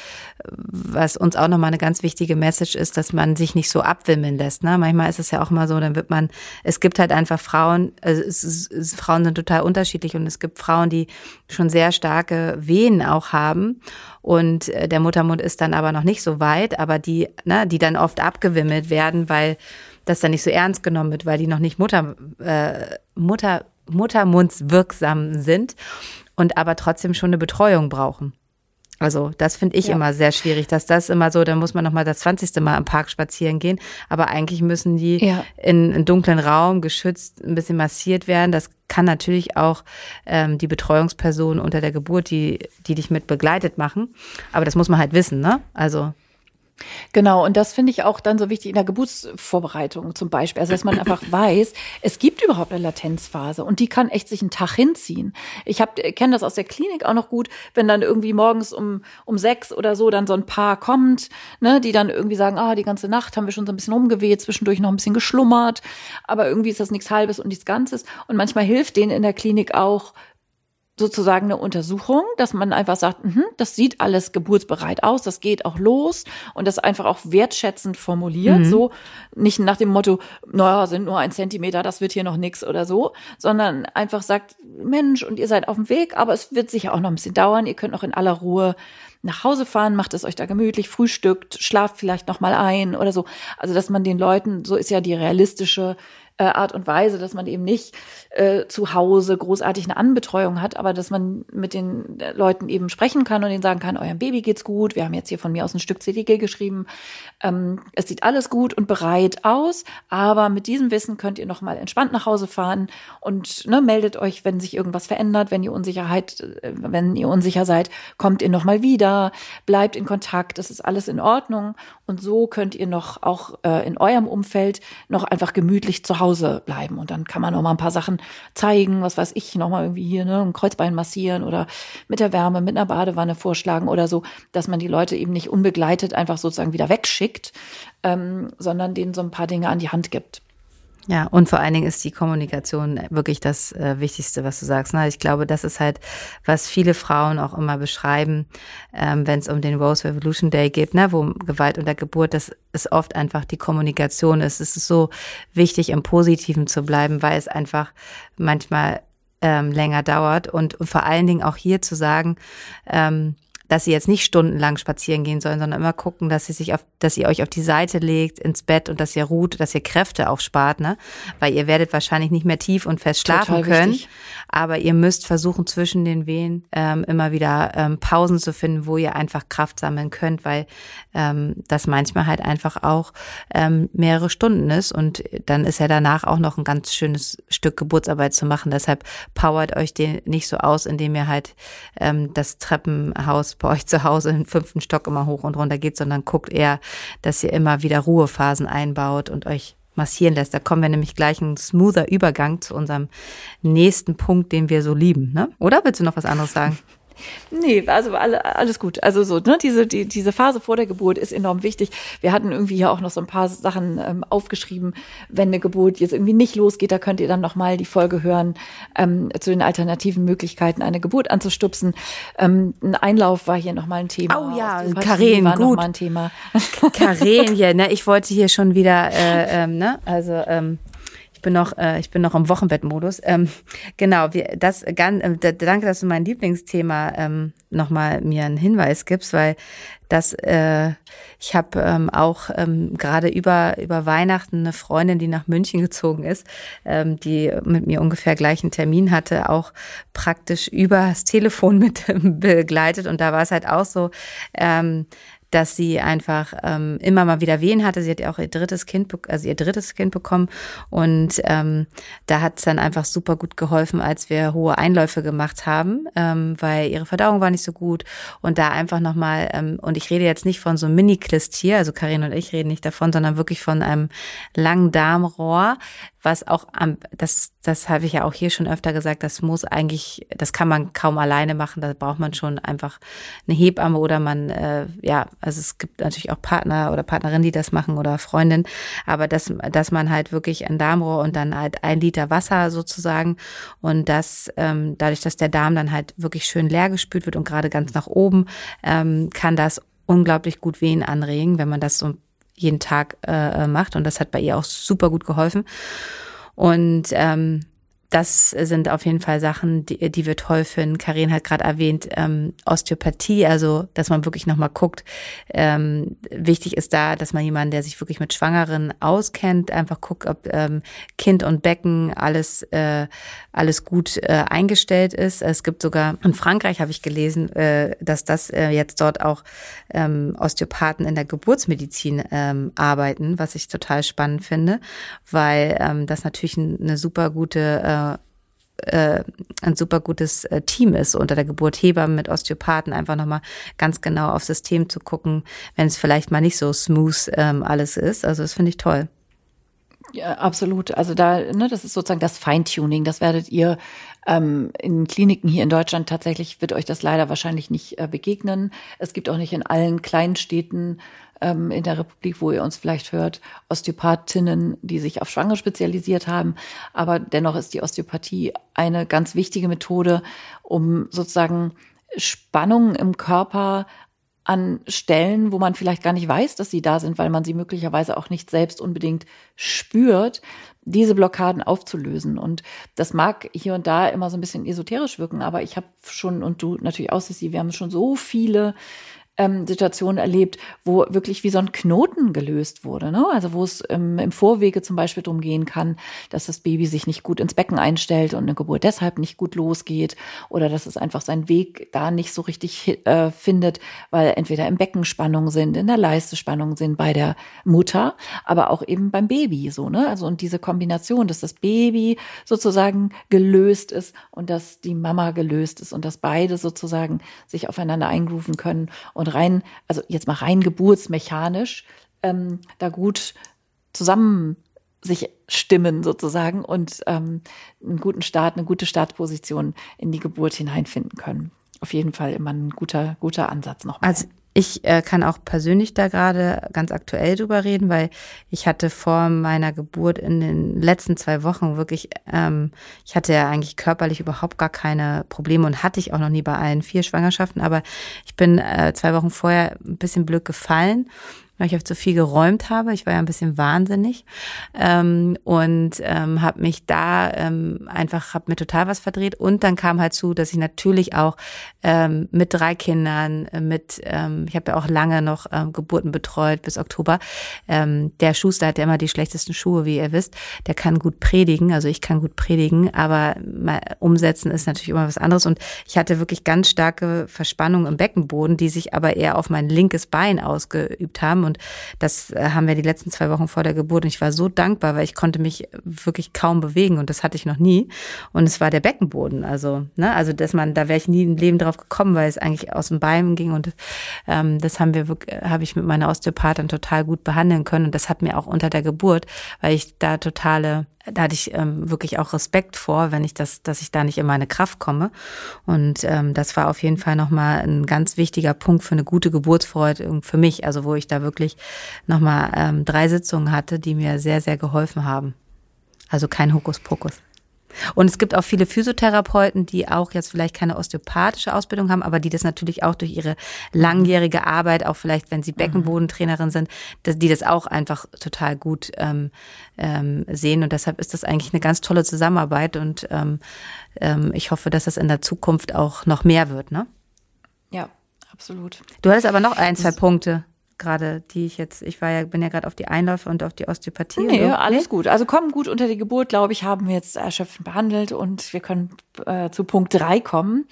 was uns auch nochmal eine ganz wichtige Message ist, dass man sich nicht so abwimmeln lässt. Ne? Manchmal ist es ja auch mal so, dann wird man, es gibt halt einfach Frauen, also es, es, Frauen sind total unterschiedlich und es gibt Frauen, die schon sehr starke Wehen auch haben und äh, der Muttermund ist dann aber noch nicht so weit, aber die, ne, die dann oft abgewimmelt werden, weil das dann nicht so ernst genommen wird, weil die noch nicht Mutter, äh, Mutter, Muttermundswirksam sind und aber trotzdem schon eine Betreuung brauchen. Also das finde ich ja. immer sehr schwierig, dass das immer so, da muss man noch mal das 20. Mal im Park spazieren gehen, aber eigentlich müssen die ja. in einem dunklen Raum geschützt ein bisschen massiert werden. Das kann natürlich auch ähm, die Betreuungsperson unter der Geburt, die, die dich mit begleitet machen. Aber das muss man halt wissen, ne? Also Genau, und das finde ich auch dann so wichtig in der Geburtsvorbereitung zum Beispiel. Also, dass man einfach weiß, es gibt überhaupt eine Latenzphase und die kann echt sich einen Tag hinziehen. Ich kenne das aus der Klinik auch noch gut, wenn dann irgendwie morgens um, um sechs oder so dann so ein Paar kommt, ne, die dann irgendwie sagen, ah, die ganze Nacht haben wir schon so ein bisschen rumgeweht, zwischendurch noch ein bisschen geschlummert, aber irgendwie ist das nichts Halbes und nichts Ganzes. Und manchmal hilft denen in der Klinik auch, sozusagen eine Untersuchung, dass man einfach sagt, mh, das sieht alles geburtsbereit aus, das geht auch los und das einfach auch wertschätzend formuliert, mhm. so nicht nach dem Motto, naja, sind nur ein Zentimeter, das wird hier noch nix oder so, sondern einfach sagt, Mensch, und ihr seid auf dem Weg, aber es wird sicher auch noch ein bisschen dauern, ihr könnt noch in aller Ruhe nach Hause fahren, macht es euch da gemütlich, frühstückt, schlaft vielleicht noch mal ein oder so. Also, dass man den Leuten, so ist ja die realistische äh, Art und Weise, dass man eben nicht äh, zu Hause großartig eine Anbetreuung hat, aber dass man mit den Leuten eben sprechen kann und ihnen sagen kann, eurem Baby geht's gut. Wir haben jetzt hier von mir aus ein Stück CDG geschrieben. Ähm, es sieht alles gut und bereit aus, aber mit diesem Wissen könnt ihr noch mal entspannt nach Hause fahren und ne, meldet euch, wenn sich irgendwas verändert, wenn ihr Unsicherheit, äh, wenn ihr unsicher seid, kommt ihr noch mal wieder, bleibt in Kontakt. Das ist alles in Ordnung und so könnt ihr noch auch äh, in eurem Umfeld noch einfach gemütlich zu Hause bleiben. Und dann kann man noch mal ein paar Sachen zeigen, was weiß ich, noch mal irgendwie hier ne, ein Kreuzbein massieren oder mit der Wärme, mit einer Badewanne vorschlagen oder so, dass man die Leute eben nicht unbegleitet einfach sozusagen wieder wegschickt, ähm, sondern denen so ein paar Dinge an die Hand gibt. Ja, und vor allen Dingen ist die Kommunikation wirklich das äh, Wichtigste, was du sagst. Ne? Ich glaube, das ist halt, was viele Frauen auch immer beschreiben, ähm, wenn es um den Rose Revolution Day geht, ne? wo Gewalt unter Geburt, das ist oft einfach die Kommunikation ist. Es ist so wichtig, im Positiven zu bleiben, weil es einfach manchmal ähm, länger dauert und, und vor allen Dingen auch hier zu sagen, ähm, dass sie jetzt nicht stundenlang spazieren gehen sollen, sondern immer gucken, dass sie sich auf, dass ihr euch auf die Seite legt ins Bett und dass ihr ruht, dass ihr Kräfte auch spart, ne? Weil ihr werdet wahrscheinlich nicht mehr tief und fest schlafen Total können. Wichtig. Aber ihr müsst versuchen, zwischen den Wehen ähm, immer wieder ähm, Pausen zu finden, wo ihr einfach Kraft sammeln könnt, weil ähm, das manchmal halt einfach auch ähm, mehrere Stunden ist und dann ist ja danach auch noch ein ganz schönes Stück Geburtsarbeit zu machen. Deshalb powert euch den nicht so aus, indem ihr halt ähm, das Treppenhaus bei euch zu Hause im fünften Stock immer hoch und runter geht, sondern guckt eher, dass ihr immer wieder Ruhephasen einbaut und euch massieren lässt. Da kommen wir nämlich gleich ein smoother Übergang zu unserem nächsten Punkt, den wir so lieben, ne? Oder willst du noch was anderes sagen? Nee, also alle, alles gut. Also so, ne, diese, die, diese Phase vor der Geburt ist enorm wichtig. Wir hatten irgendwie hier auch noch so ein paar Sachen ähm, aufgeschrieben, wenn eine Geburt jetzt irgendwie nicht losgeht, da könnt ihr dann nochmal die Folge hören ähm, zu den alternativen Möglichkeiten, eine Geburt anzustupsen. Ähm, ein Einlauf war hier nochmal ein Thema. Oh ja, Karen, war gut. Noch mal ein Thema. Karen, ja, ne, ich wollte hier schon wieder, äh, ähm, ne, also ähm, bin noch, äh, ich bin noch im Wochenbettmodus. Ähm, genau, wir, das ganz, äh, danke, dass du mein Lieblingsthema ähm, nochmal mir einen Hinweis gibst, weil das, äh, ich habe ähm, auch ähm, gerade über über Weihnachten eine Freundin, die nach München gezogen ist, ähm, die mit mir ungefähr gleichen Termin hatte, auch praktisch übers Telefon mit begleitet und da war es halt auch so. Ähm, dass sie einfach ähm, immer mal wieder Wehen hatte. Sie hat ja auch ihr drittes Kind, also ihr drittes Kind bekommen und ähm, da hat es dann einfach super gut geholfen, als wir hohe Einläufe gemacht haben, ähm, weil ihre Verdauung war nicht so gut und da einfach nochmal, ähm, und ich rede jetzt nicht von so einem Mini-Klistier, also Karin und ich reden nicht davon, sondern wirklich von einem langen Darmrohr, was auch am, das, das habe ich ja auch hier schon öfter gesagt, das muss eigentlich, das kann man kaum alleine machen, da braucht man schon einfach eine Hebamme oder man, äh, ja, also es gibt natürlich auch Partner oder Partnerinnen, die das machen oder Freundin, aber dass, dass man halt wirklich ein Darmrohr und dann halt ein Liter Wasser sozusagen und das, ähm, dadurch, dass der Darm dann halt wirklich schön leer gespült wird und gerade ganz nach oben, ähm, kann das unglaublich gut Wehen anregen, wenn man das so jeden Tag äh, macht. Und das hat bei ihr auch super gut geholfen. Und ähm, das sind auf jeden Fall Sachen, die, die wir toll finden. Karin hat gerade erwähnt, ähm, Osteopathie, also dass man wirklich nochmal guckt. Ähm, wichtig ist da, dass man jemanden, der sich wirklich mit Schwangeren auskennt, einfach guckt, ob ähm, Kind und Becken alles, äh, alles gut äh, eingestellt ist. Es gibt sogar in Frankreich, habe ich gelesen, äh, dass das äh, jetzt dort auch ähm, Osteopathen in der Geburtsmedizin ähm, arbeiten, was ich total spannend finde, weil ähm, das natürlich eine super gute äh, äh, ein super gutes äh, Team ist unter der Geburt Hebammen mit Osteopathen einfach nochmal ganz genau aufs System zu gucken, wenn es vielleicht mal nicht so smooth ähm, alles ist. Also das finde ich toll. Ja, absolut. Also da, ne, das ist sozusagen das Feintuning. Das werdet ihr ähm, in Kliniken hier in Deutschland tatsächlich wird euch das leider wahrscheinlich nicht äh, begegnen. Es gibt auch nicht in allen kleinen Städten ähm, in der Republik, wo ihr uns vielleicht hört, Osteopathinnen, die sich auf Schwangere spezialisiert haben. Aber dennoch ist die Osteopathie eine ganz wichtige Methode, um sozusagen Spannungen im Körper an Stellen, wo man vielleicht gar nicht weiß, dass sie da sind, weil man sie möglicherweise auch nicht selbst unbedingt spürt, diese Blockaden aufzulösen. Und das mag hier und da immer so ein bisschen esoterisch wirken, aber ich habe schon, und du natürlich auch, Sissi, wir haben schon so viele ähm, Situationen erlebt, wo wirklich wie so ein Knoten gelöst wurde. Ne? Also wo es ähm, im Vorwege zum Beispiel darum gehen kann, dass das Baby sich nicht gut ins Becken einstellt und eine Geburt deshalb nicht gut losgeht oder dass es einfach seinen Weg da nicht so richtig äh, findet, weil entweder im Becken Spannungen sind, in der Leiste Spannungen sind bei der Mutter, aber auch eben beim Baby so. Ne? Also und diese Kombination, dass das Baby sozusagen gelöst ist und dass die Mama gelöst ist und dass beide sozusagen sich aufeinander eingrooven können und und rein, also jetzt mal rein geburtsmechanisch, ähm, da gut zusammen sich stimmen sozusagen und ähm, einen guten Start, eine gute Startposition in die Geburt hineinfinden können. Auf jeden Fall immer ein guter, guter Ansatz nochmal. Also Ich äh, kann auch persönlich da gerade ganz aktuell drüber reden, weil ich hatte vor meiner Geburt in den letzten zwei Wochen wirklich, ähm, ich hatte ja eigentlich körperlich überhaupt gar keine Probleme und hatte ich auch noch nie bei allen vier Schwangerschaften, aber ich bin äh, zwei Wochen vorher ein bisschen blöd gefallen weil ich zu viel geräumt habe. Ich war ja ein bisschen wahnsinnig ähm, und ähm, habe mich da ähm, einfach, habe mir total was verdreht. Und dann kam halt zu, dass ich natürlich auch ähm, mit drei Kindern, äh, mit, ähm, ich habe ja auch lange noch ähm, Geburten betreut bis Oktober. Ähm, der Schuster hat ja immer die schlechtesten Schuhe, wie ihr wisst. Der kann gut predigen, also ich kann gut predigen, aber umsetzen ist natürlich immer was anderes. Und ich hatte wirklich ganz starke Verspannungen im Beckenboden, die sich aber eher auf mein linkes Bein ausgeübt haben. Und das äh, haben wir die letzten zwei Wochen vor der Geburt. Und ich war so dankbar, weil ich konnte mich wirklich kaum bewegen und das hatte ich noch nie. Und es war der Beckenboden. Also, ne, also dass man, da wäre ich nie im Leben drauf gekommen, weil es eigentlich aus dem Bein ging. Und ähm, das haben wir wirklich, habe ich mit meiner Osteopathin total gut behandeln können. Und das hat mir auch unter der Geburt, weil ich da totale da hatte ich ähm, wirklich auch Respekt vor, wenn ich das, dass ich da nicht in meine Kraft komme. Und ähm, das war auf jeden Fall nochmal ein ganz wichtiger Punkt für eine gute Geburtsfreude für mich. Also wo ich da wirklich nochmal ähm, drei Sitzungen hatte, die mir sehr, sehr geholfen haben. Also kein Hokuspokus. Und es gibt auch viele Physiotherapeuten, die auch jetzt vielleicht keine osteopathische Ausbildung haben, aber die das natürlich auch durch ihre langjährige Arbeit, auch vielleicht, wenn sie mhm. Beckenbodentrainerin sind, dass die das auch einfach total gut ähm, ähm, sehen. Und deshalb ist das eigentlich eine ganz tolle Zusammenarbeit und ähm, ähm, ich hoffe, dass das in der Zukunft auch noch mehr wird, ne? Ja, absolut. Du hattest aber noch ein, zwei Punkte gerade, die ich jetzt, ich war ja, bin ja gerade auf die Einläufe und auf die Osteopathie. Nee, so. alles nee? gut. Also kommen gut unter die Geburt, glaube ich, haben wir jetzt erschöpfend behandelt und wir können äh, zu Punkt drei kommen.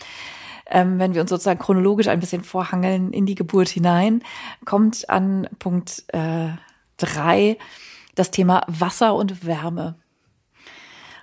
Ähm, wenn wir uns sozusagen chronologisch ein bisschen vorhangeln in die Geburt hinein, kommt an Punkt äh, drei das Thema Wasser und Wärme.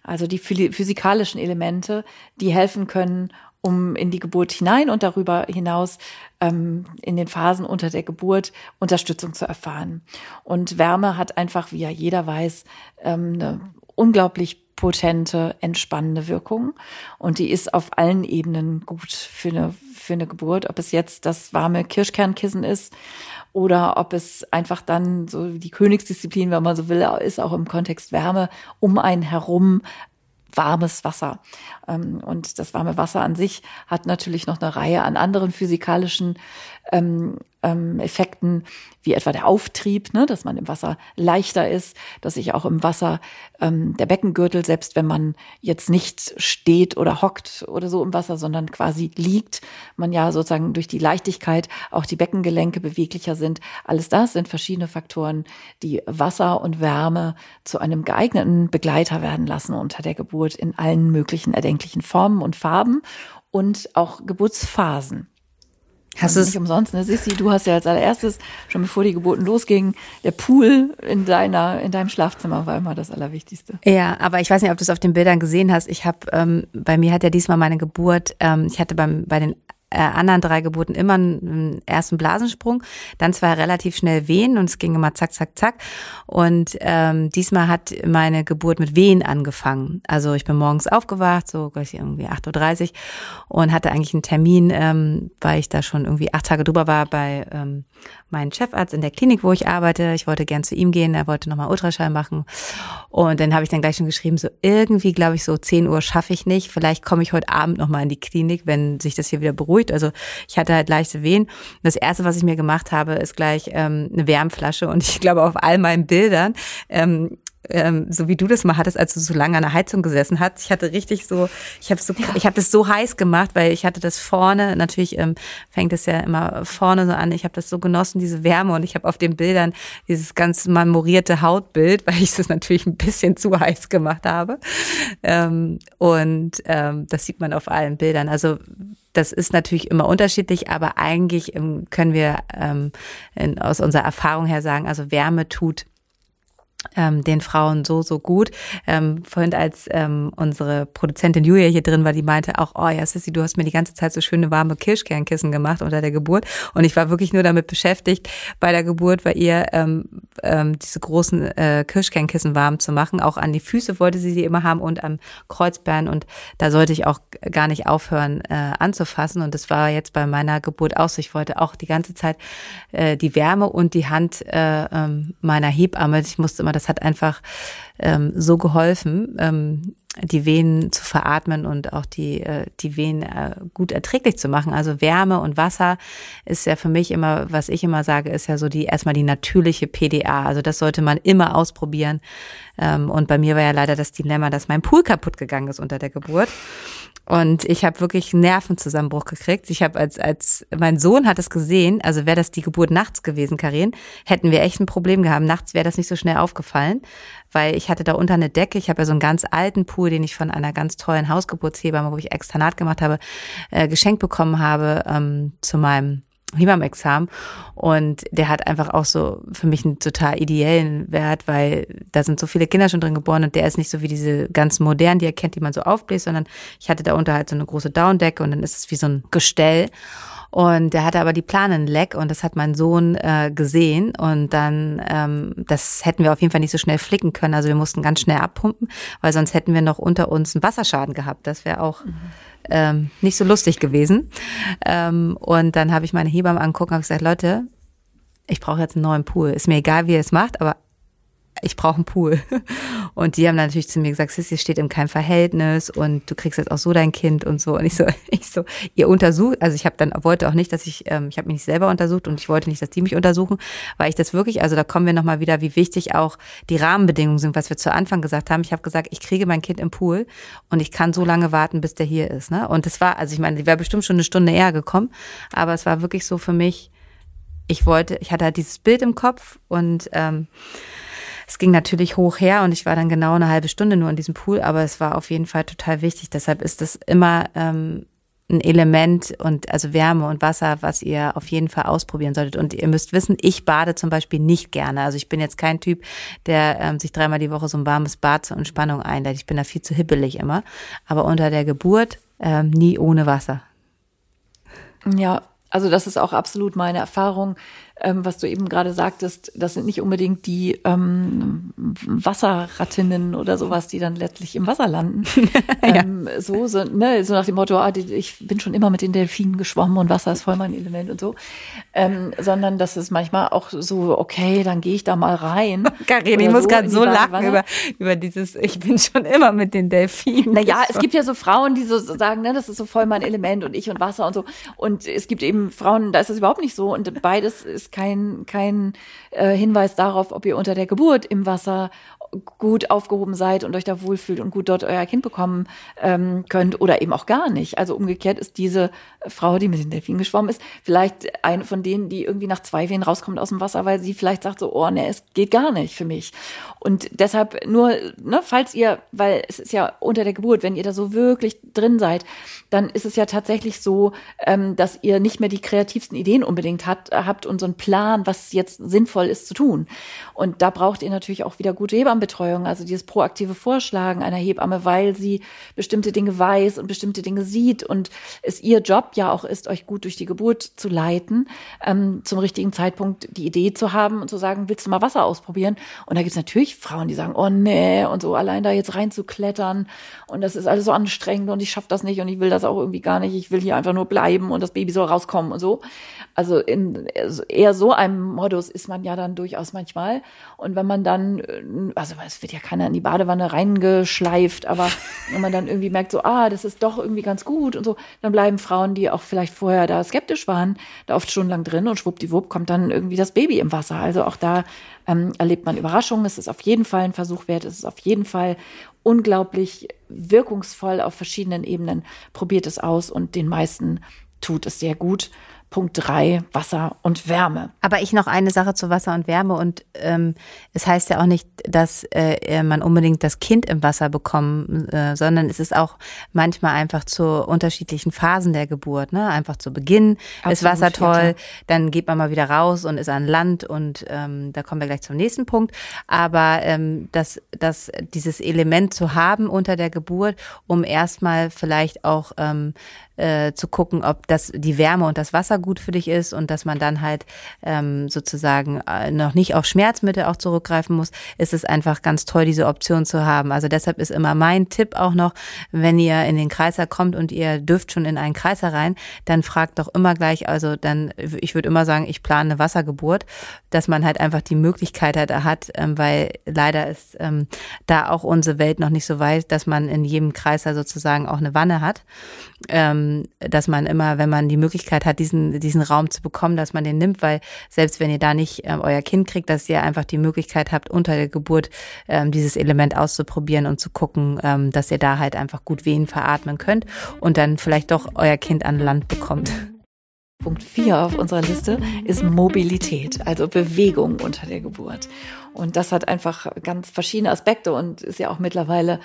Also die physikalischen Elemente, die helfen können, um in die Geburt hinein und darüber hinaus ähm, in den Phasen unter der Geburt Unterstützung zu erfahren. Und Wärme hat einfach, wie ja jeder weiß, ähm, eine unglaublich potente, entspannende Wirkung. Und die ist auf allen Ebenen gut für eine, für eine Geburt. Ob es jetzt das warme Kirschkernkissen ist oder ob es einfach dann so die Königsdisziplin, wenn man so will, ist auch im Kontext Wärme um einen herum warmes Wasser. Ähm, und das warme Wasser an sich hat natürlich noch eine Reihe an anderen physikalischen ähm, ähm, Effekten, wie etwa der Auftrieb, ne, dass man im Wasser leichter ist, dass sich auch im Wasser ähm, der Beckengürtel, selbst wenn man jetzt nicht steht oder hockt oder so im Wasser, sondern quasi liegt, man ja sozusagen durch die Leichtigkeit auch die Beckengelenke beweglicher sind. Alles das sind verschiedene Faktoren, die Wasser und Wärme zu einem geeigneten Begleiter werden lassen unter der Geburt in allen möglichen erdenklichen Formen und Farben und auch Geburtsphasen. Hast es nicht umsonst, ne? Sissi, du hast ja als allererstes, schon bevor die Geburten losgingen, der Pool in deiner, in deinem Schlafzimmer war immer das Allerwichtigste. Ja, aber ich weiß nicht, ob du es auf den Bildern gesehen hast. Ich habe, ähm, bei mir hat ja diesmal meine Geburt, ähm, ich hatte beim, bei den äh, anderen drei Geburten immer einen ersten Blasensprung, dann zwar relativ schnell Wehen und es ging immer zack, zack, zack. Und ähm, diesmal hat meine Geburt mit Wehen angefangen. Also ich bin morgens aufgewacht, so gleich irgendwie 8.30 Uhr und hatte eigentlich einen Termin, ähm, weil ich da schon irgendwie acht Tage drüber war bei ähm, meinem Chefarzt in der Klinik, wo ich arbeite. Ich wollte gern zu ihm gehen, er wollte nochmal Ultraschall machen. Und dann habe ich dann gleich schon geschrieben, so irgendwie, glaube ich, so 10 Uhr schaffe ich nicht. Vielleicht komme ich heute Abend nochmal in die Klinik, wenn sich das hier wieder beruhigt beruhigt. Also ich hatte halt leichte Wehen. Das erste, was ich mir gemacht habe, ist gleich ähm, eine Wärmflasche. Und ich glaube, auf all meinen Bildern ähm, ähm, so wie du das mal hattest, als du so lange an der Heizung gesessen hast. Ich hatte richtig so, ich habe so, ja. ich habe das so heiß gemacht, weil ich hatte das vorne. Natürlich ähm, fängt es ja immer vorne so an. Ich habe das so genossen, diese Wärme, und ich habe auf den Bildern dieses ganz marmorierte Hautbild, weil ich es natürlich ein bisschen zu heiß gemacht habe. Ähm, und ähm, das sieht man auf allen Bildern. Also das ist natürlich immer unterschiedlich, aber eigentlich ähm, können wir ähm, in, aus unserer Erfahrung her sagen, also Wärme tut ähm, den Frauen so, so gut. Ähm, vorhin, als ähm, unsere Produzentin Julia hier drin war, die meinte auch, oh ja, Sissy, du hast mir die ganze Zeit so schöne warme Kirschkernkissen gemacht unter der Geburt. Und ich war wirklich nur damit beschäftigt, bei der Geburt bei ihr ähm, ähm, diese großen äh, Kirschkernkissen warm zu machen. Auch an die Füße wollte sie die immer haben und am Kreuzbein. Und da sollte ich auch gar nicht aufhören äh, anzufassen. Und das war jetzt bei meiner Geburt auch so. Ich wollte auch die ganze Zeit äh, die Wärme und die Hand äh, ähm, meiner Hebamme. Ich musste immer das hat einfach ähm, so geholfen, ähm, die Venen zu veratmen und auch die, äh, die Venen äh, gut erträglich zu machen. Also Wärme und Wasser ist ja für mich immer, was ich immer sage, ist ja so die erstmal die natürliche PDA. Also das sollte man immer ausprobieren. Ähm, und bei mir war ja leider das Dilemma, dass mein Pool kaputt gegangen ist unter der Geburt. Und ich habe wirklich Nervenzusammenbruch gekriegt. Ich habe als als mein Sohn hat es gesehen, also wäre das die Geburt nachts gewesen, Karin, hätten wir echt ein Problem gehabt. Nachts wäre das nicht so schnell aufgefallen, weil ich hatte da unter eine Decke. Ich habe ja so einen ganz alten Pool, den ich von einer ganz tollen Hausgeburtshebamme, wo ich Externat gemacht habe, äh, geschenkt bekommen habe ähm, zu meinem Hebammenexamen. Und der hat einfach auch so für mich einen total ideellen Wert, weil da sind so viele Kinder schon drin geboren und der ist nicht so wie diese ganz modernen, die er kennt, die man so aufbläst, sondern ich hatte da unter halt so eine große Downdecke und dann ist es wie so ein Gestell und der hatte aber die Planen leck und das hat mein Sohn äh, gesehen und dann, ähm, das hätten wir auf jeden Fall nicht so schnell flicken können, also wir mussten ganz schnell abpumpen, weil sonst hätten wir noch unter uns einen Wasserschaden gehabt, das wäre auch ähm, nicht so lustig gewesen. Ähm, und dann habe ich meine Hebamme angucken und gesagt, Leute, ich brauche jetzt einen neuen Pool. Ist mir egal, wie ihr es macht, aber ich brauche einen Pool. Und die haben dann natürlich zu mir gesagt, Sissi, steht in keinem Verhältnis und du kriegst jetzt auch so dein Kind und so. Und ich so, ich so, ihr untersucht, also ich habe dann wollte auch nicht, dass ich, ähm, ich habe mich nicht selber untersucht und ich wollte nicht, dass die mich untersuchen, weil ich das wirklich, also da kommen wir nochmal wieder, wie wichtig auch die Rahmenbedingungen sind, was wir zu Anfang gesagt haben. Ich habe gesagt, ich kriege mein Kind im Pool und ich kann so lange warten, bis der hier ist. Ne? Und das war, also ich meine, die wäre bestimmt schon eine Stunde eher gekommen, aber es war wirklich so für mich, ich wollte, ich hatte halt dieses Bild im Kopf und ähm, es ging natürlich hoch her und ich war dann genau eine halbe Stunde nur in diesem Pool, aber es war auf jeden Fall total wichtig. Deshalb ist es immer ähm, ein Element und also Wärme und Wasser, was ihr auf jeden Fall ausprobieren solltet. Und ihr müsst wissen, ich bade zum Beispiel nicht gerne. Also ich bin jetzt kein Typ, der ähm, sich dreimal die Woche so ein warmes Bad zur Entspannung einlädt. Ich bin da viel zu hibbelig immer. Aber unter der Geburt ähm, nie ohne Wasser. Ja, also das ist auch absolut meine Erfahrung ähm, was du eben gerade sagtest, das sind nicht unbedingt die ähm, Wasserrattinnen oder sowas, die dann letztlich im Wasser landen. ja. ähm, so, so, ne, so nach dem Motto, ah, ich bin schon immer mit den Delfinen geschwommen und Wasser ist voll mein Element und so. Ähm, sondern das ist manchmal auch so, okay, dann gehe ich da mal rein. Karin, ich muss so gerade so lachen über, über dieses, ich bin schon immer mit den Delfinen. Naja, es gibt ja so Frauen, die so sagen, ne, das ist so voll mein Element und ich und Wasser und so. Und es gibt eben Frauen, da ist das überhaupt nicht so. Und beides ist kein, kein äh, Hinweis darauf, ob ihr unter der Geburt im Wasser gut aufgehoben seid und euch da wohlfühlt und gut dort euer Kind bekommen ähm, könnt oder eben auch gar nicht. Also umgekehrt ist diese Frau, die mit den Delfinen geschwommen ist, vielleicht eine von denen, die irgendwie nach zwei Wehen rauskommt aus dem Wasser, weil sie vielleicht sagt so, oh ne, es geht gar nicht für mich. Und deshalb nur, ne, falls ihr, weil es ist ja unter der Geburt, wenn ihr da so wirklich drin seid, dann ist es ja tatsächlich so, ähm, dass ihr nicht mehr die kreativsten Ideen unbedingt hat, habt und so einen Plan, was jetzt sinnvoll ist zu tun. Und da braucht ihr natürlich auch wieder gute Hebammen Hebammenbetreuung, also dieses proaktive Vorschlagen einer Hebamme, weil sie bestimmte Dinge weiß und bestimmte Dinge sieht und es ihr Job ja auch ist, euch gut durch die Geburt zu leiten, ähm, zum richtigen Zeitpunkt die Idee zu haben und zu sagen, willst du mal Wasser ausprobieren? Und da gibt es natürlich Frauen, die sagen, oh nee, und so allein da jetzt reinzuklettern und das ist alles so anstrengend und ich schaffe das nicht und ich will das auch irgendwie gar nicht, ich will hier einfach nur bleiben und das Baby soll rauskommen und so. Also in eher so einem Modus ist man ja dann durchaus manchmal. Und wenn man dann, also es wird ja keiner in die Badewanne reingeschleift, aber wenn man dann irgendwie merkt, so, ah, das ist doch irgendwie ganz gut und so, dann bleiben Frauen, die auch vielleicht vorher da skeptisch waren, da oft stundenlang drin und schwuppdiwupp kommt dann irgendwie das Baby im Wasser. Also auch da ähm, erlebt man Überraschungen. Es ist auf jeden Fall ein Versuch wert. Es ist auf jeden Fall unglaublich wirkungsvoll auf verschiedenen Ebenen. Probiert es aus und den meisten tut es sehr gut. Punkt drei, Wasser und Wärme. Aber ich noch eine Sache zu Wasser und Wärme und ähm, es heißt ja auch nicht, dass äh, man unbedingt das Kind im Wasser bekommen, äh, sondern es ist auch manchmal einfach zu unterschiedlichen Phasen der Geburt. Ne? Einfach zu Beginn Absolut, ist Wasser toll, dann geht man mal wieder raus und ist an Land und ähm, da kommen wir gleich zum nächsten Punkt. Aber ähm, dass, dass dieses Element zu haben unter der Geburt, um erstmal vielleicht auch ähm, äh, zu gucken, ob das die Wärme und das Wasser gut für dich ist und dass man dann halt ähm, sozusagen äh, noch nicht auf Schmerzmittel auch zurückgreifen muss, ist es einfach ganz toll, diese Option zu haben. Also deshalb ist immer mein Tipp auch noch, wenn ihr in den Kreiser kommt und ihr dürft schon in einen Kreiser rein, dann fragt doch immer gleich, also dann, ich würde immer sagen, ich plane eine Wassergeburt, dass man halt einfach die Möglichkeit halt hat, ähm, weil leider ist ähm, da auch unsere Welt noch nicht so weit, dass man in jedem Kreiser sozusagen auch eine Wanne hat. Ähm, ähm, dass man immer, wenn man die Möglichkeit hat, diesen, diesen Raum zu bekommen, dass man den nimmt, weil selbst wenn ihr da nicht ähm, euer Kind kriegt, dass ihr einfach die Möglichkeit habt, unter der Geburt ähm, dieses Element auszuprobieren und zu gucken, ähm, dass ihr da halt einfach gut Wehen veratmen könnt und dann vielleicht doch euer Kind an Land bekommt. Punkt 4 auf unserer Liste ist Mobilität, also Bewegung unter der Geburt. Und das hat einfach ganz verschiedene Aspekte und ist ja auch mittlerweile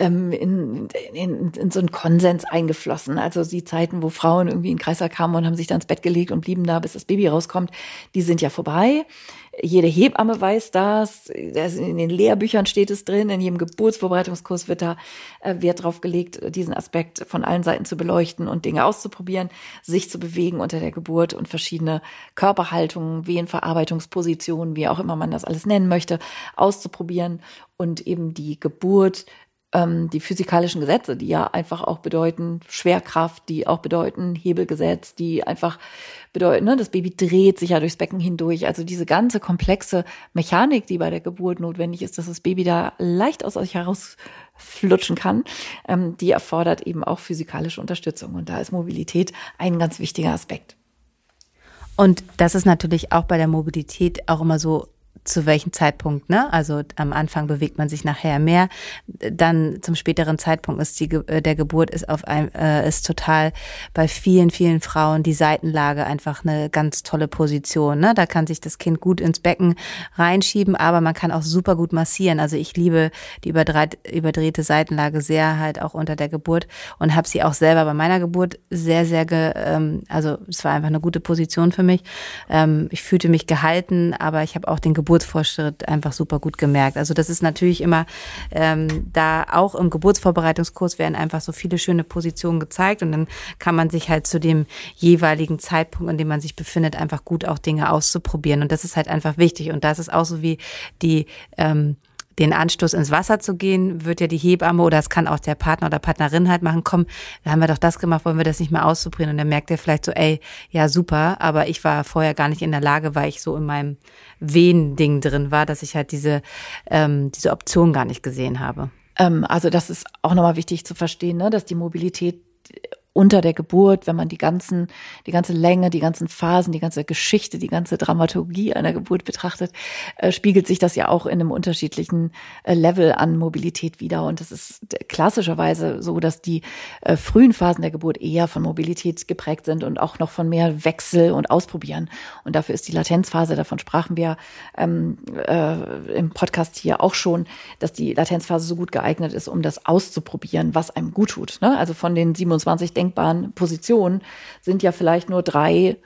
ähm, in, in, in so einen Konsens eingeflossen. Also die Zeiten, wo Frauen irgendwie in den Kreislauf kamen und haben sich dann ins Bett gelegt und blieben da, bis das Baby rauskommt, die sind ja vorbei. Jede Hebamme weiß das. In den Lehrbüchern steht es drin. In jedem Geburtsvorbereitungskurs wird da äh, Wert drauf gelegt, diesen Aspekt von allen Seiten zu beleuchten und Dinge auszuprobieren, sich zu bewegen unter der Geburt und verschiedene Körperhaltungen, Wehenverarbeitungspositionen, wie auch immer man das alles nennen möchte, auszuprobieren und eben die Geburt ähm, die physikalischen Gesetze, die ja einfach auch bedeuten Schwerkraft, die auch bedeuten Hebelgesetz, die einfach bedeuten, ne, das Baby dreht sich ja durchs Becken hindurch. Also diese ganze komplexe Mechanik, die bei der Geburt notwendig ist, dass das Baby da leicht aus euch herausflutschen kann, ähm, die erfordert eben auch physikalische Unterstützung. Und da ist Mobilität ein ganz wichtiger Aspekt. Und das ist natürlich auch bei der Mobilität auch immer so zu welchem Zeitpunkt, ne? Also am Anfang bewegt man sich nachher mehr, dann zum späteren Zeitpunkt ist die äh, der Geburt ist auf ein äh, ist total bei vielen vielen Frauen die Seitenlage einfach eine ganz tolle Position, ne? Da kann sich das Kind gut ins Becken reinschieben, aber man kann auch super gut massieren. Also ich liebe die überdrehte Seitenlage sehr halt auch unter der Geburt und habe sie auch selber bei meiner Geburt sehr sehr ge, ähm, also es war einfach eine gute Position für mich. Ähm, ich fühlte mich gehalten, aber ich habe auch den Geburtsfortschritt einfach super gut gemerkt. Also das ist natürlich immer ähm, da auch im Geburtsvorbereitungskurs werden einfach so viele schöne Positionen gezeigt und dann kann man sich halt zu dem jeweiligen Zeitpunkt, in dem man sich befindet, einfach gut auch Dinge auszuprobieren. Und das ist halt einfach wichtig. Und das ist auch so wie die ähm, den Anstoß ins Wasser zu gehen, wird ja die Hebamme oder es kann auch der Partner oder Partnerin halt machen, komm, da haben wir doch das gemacht, wollen wir das nicht mehr auszuprobieren. Und dann merkt er vielleicht so, ey, ja super, aber ich war vorher gar nicht in der Lage, weil ich so in meinem Wehen-Ding drin war, dass ich halt diese, ähm, diese Option gar nicht gesehen habe. Ähm, also das ist auch nochmal wichtig zu verstehen, ne, dass die Mobilität unter der Geburt, wenn man die ganzen, die ganze Länge, die ganzen Phasen, die ganze Geschichte, die ganze Dramaturgie einer Geburt betrachtet, äh, spiegelt sich das ja auch in einem unterschiedlichen äh, Level an Mobilität wieder. Und es ist klassischerweise so, dass die äh, frühen Phasen der Geburt eher von Mobilität geprägt sind und auch noch von mehr Wechsel und Ausprobieren. Und dafür ist die Latenzphase, davon sprachen wir ähm, äh, im Podcast hier auch schon, dass die Latenzphase so gut geeignet ist, um das auszuprobieren, was einem gut tut. Ne? Also von den 27 denkbaren Positionen sind ja vielleicht nur drei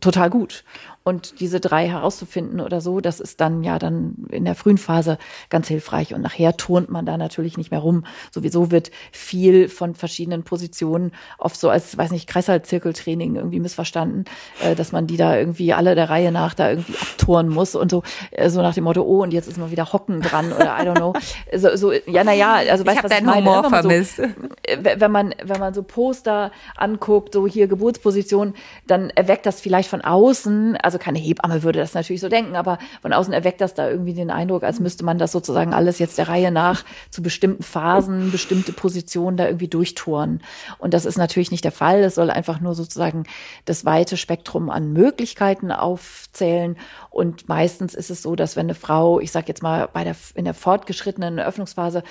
total gut. Und diese drei herauszufinden oder so, das ist dann ja dann in der frühen Phase ganz hilfreich. Und nachher turnt man da natürlich nicht mehr rum. Sowieso wird viel von verschiedenen Positionen oft so als, weiß nicht, Kreißsaalzirkeltraining irgendwie missverstanden, äh, dass man die da irgendwie alle der Reihe nach da irgendwie abturnen muss und so, äh, so nach dem Motto, oh, und jetzt ist mal wieder Hocken dran oder I don't know. So, so ja, naja, also weißt du, was ich meine? Humor wenn vermisst. So, äh, wenn man, wenn man so Poster anguckt, so hier Geburtsposition, dann erweckt das vielleicht von außen, also also keine Hebamme würde das natürlich so denken, aber von außen erweckt das da irgendwie den Eindruck, als müsste man das sozusagen alles jetzt der Reihe nach zu bestimmten Phasen, bestimmte Positionen da irgendwie durchtouren. Und das ist natürlich nicht der Fall. Es soll einfach nur sozusagen das weite Spektrum an Möglichkeiten aufzählen. Und meistens ist es so, dass wenn eine Frau, ich sag jetzt mal bei der, in der fortgeschrittenen Öffnungsphase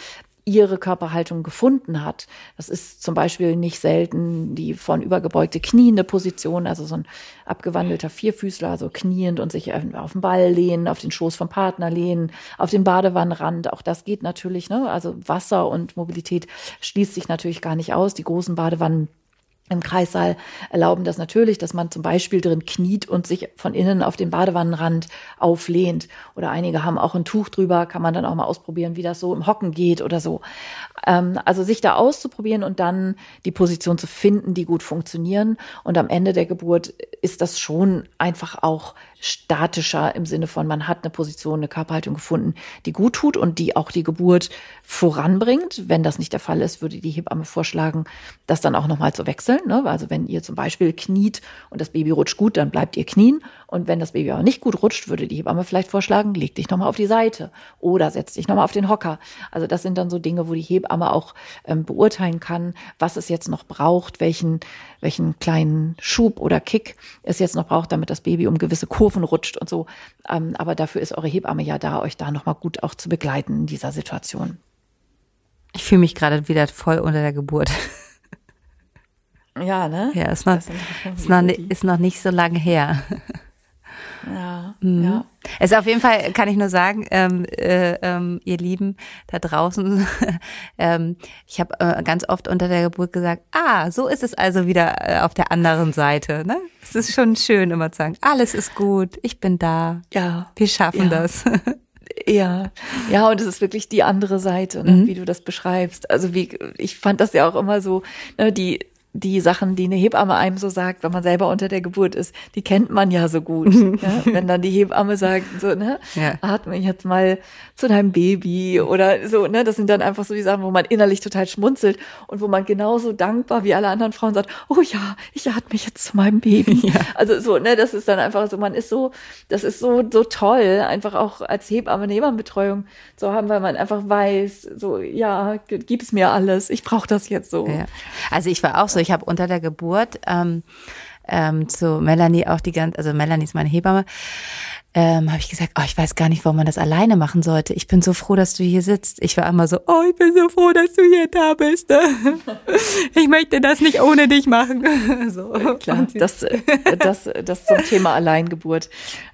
ihre Körperhaltung gefunden hat. Das ist zum Beispiel nicht selten die von übergebeugte kniende Position, also so ein abgewandelter Vierfüßler, also kniend und sich auf den Ball lehnen, auf den Schoß vom Partner lehnen, auf den Badewannenrand. Auch das geht natürlich. Ne? Also Wasser und Mobilität schließt sich natürlich gar nicht aus. Die großen Badewannen im Kreissaal erlauben das natürlich, dass man zum Beispiel drin kniet und sich von innen auf den Badewannenrand auflehnt. Oder einige haben auch ein Tuch drüber, kann man dann auch mal ausprobieren, wie das so im Hocken geht oder so. Ähm, also sich da auszuprobieren und dann die Position zu finden, die gut funktionieren. Und am Ende der Geburt ist das schon einfach auch statischer im Sinne von, man hat eine Position, eine Körperhaltung gefunden, die gut tut und die auch die Geburt voranbringt. Wenn das nicht der Fall ist, würde die Hebamme vorschlagen, das dann auch nochmal zu wechseln. Ne? Also wenn ihr zum Beispiel kniet und das Baby rutscht gut, dann bleibt ihr knien. Und wenn das Baby aber nicht gut rutscht, würde die Hebamme vielleicht vorschlagen, leg dich nochmal auf die Seite oder setz dich nochmal auf den Hocker. Also das sind dann so Dinge, wo die Hebamme auch ähm, beurteilen kann, was es jetzt noch braucht, welchen, welchen kleinen Schub oder Kick es jetzt noch braucht, damit das Baby um gewisse Kurven rutscht und so. Ähm, aber dafür ist eure Hebamme ja da, euch da nochmal gut auch zu begleiten in dieser Situation. Ich fühle mich gerade wieder voll unter der Geburt. Ja, ne? Ja, ist noch, ist noch, ist noch nicht so lange her. Ja, mhm. ja. Es ist auf jeden Fall, kann ich nur sagen, ähm, äh, ähm, ihr Lieben da draußen, ähm, ich habe äh, ganz oft unter der Geburt gesagt, ah, so ist es also wieder äh, auf der anderen Seite. Ne? Es ist schon schön, immer zu sagen, alles ist gut, ich bin da. Ja. Wir schaffen ja. das. Ja, ja, und es ist wirklich die andere Seite, ne, mhm. wie du das beschreibst. Also wie ich fand das ja auch immer so, ne, die die Sachen, die eine Hebamme einem so sagt, wenn man selber unter der Geburt ist, die kennt man ja so gut. ja? Wenn dann die Hebamme sagt, so, ne, ja. atme jetzt mal zu deinem Baby oder so, ne, das sind dann einfach so die Sachen, wo man innerlich total schmunzelt und wo man genauso dankbar wie alle anderen Frauen sagt, oh ja, ich atme jetzt zu meinem Baby. Ja. Also so, ne, das ist dann einfach so, man ist so, das ist so, so toll, einfach auch als Hebamme eine Hebammenbetreuung zu haben, weil man einfach weiß, so, ja, gib es mir alles, ich brauche das jetzt so. Also ich war auch so, ich habe unter der Geburt ähm, ähm, zu Melanie auch die ganze, also Melanie ist meine Hebamme, ähm, habe ich gesagt, oh, ich weiß gar nicht, warum man das alleine machen sollte. Ich bin so froh, dass du hier sitzt. Ich war immer so, oh, ich bin so froh, dass du hier da bist. ich möchte das nicht ohne dich machen. so. Klar, das, das, das zum Thema Alleingeburt.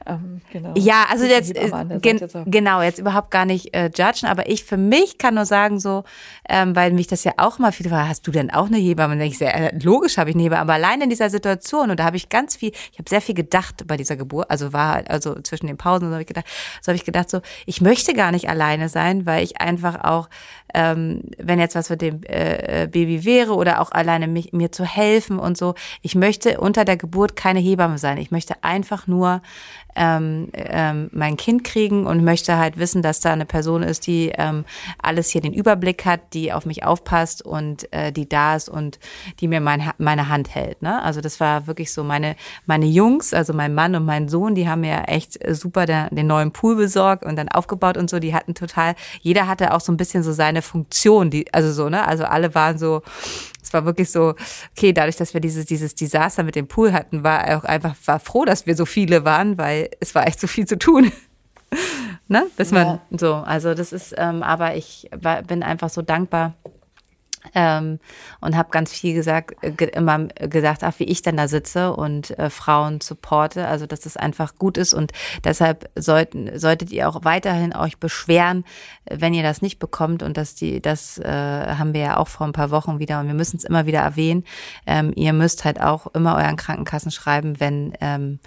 Ähm, genau. Ja, also jetzt, gen genau, jetzt überhaupt gar nicht äh, judgen, aber ich für mich kann nur sagen so, ähm, weil mich das ja auch mal viele fragen, hast du denn auch eine Hebamme? Und ich sehr, äh, logisch habe ich eine Hebamme, aber allein in dieser Situation und da habe ich ganz viel, ich habe sehr viel gedacht bei dieser Geburt, also war also zwischen den Pausen, so habe ich gedacht, so habe ich gedacht, so ich möchte gar nicht alleine sein, weil ich einfach auch, ähm, wenn jetzt was mit dem äh, äh, Baby wäre oder auch alleine mich, mir zu helfen und so, ich möchte unter der Geburt keine Hebamme sein. Ich möchte einfach nur ähm, ähm, mein Kind kriegen und möchte halt wissen, dass da eine Person ist, die ähm, alles hier den Überblick hat, die auf mich aufpasst und äh, die da ist und die mir mein, meine Hand hält. Ne? Also das war wirklich so meine meine Jungs, also mein Mann und mein Sohn, die haben mir echt super der, den neuen Pool besorgt und dann aufgebaut und so. Die hatten total, jeder hatte auch so ein bisschen so seine Funktion, die also so ne, also alle waren so war wirklich so, okay, dadurch, dass wir dieses, dieses Desaster mit dem Pool hatten, war auch einfach, war froh, dass wir so viele waren, weil es war echt so viel zu tun. ne? Bis man ja. so, also das ist, ähm, aber ich war, bin einfach so dankbar, ähm, und habe ganz viel gesagt, äh, immer gedacht, ach, wie ich denn da sitze und äh, Frauen supporte, also dass es einfach gut ist und deshalb sollten, solltet ihr auch weiterhin euch beschweren, wenn ihr das nicht bekommt und dass die, das äh, haben wir ja auch vor ein paar Wochen wieder und wir müssen es immer wieder erwähnen, ähm, ihr müsst halt auch immer euren Krankenkassen schreiben, wenn ähm,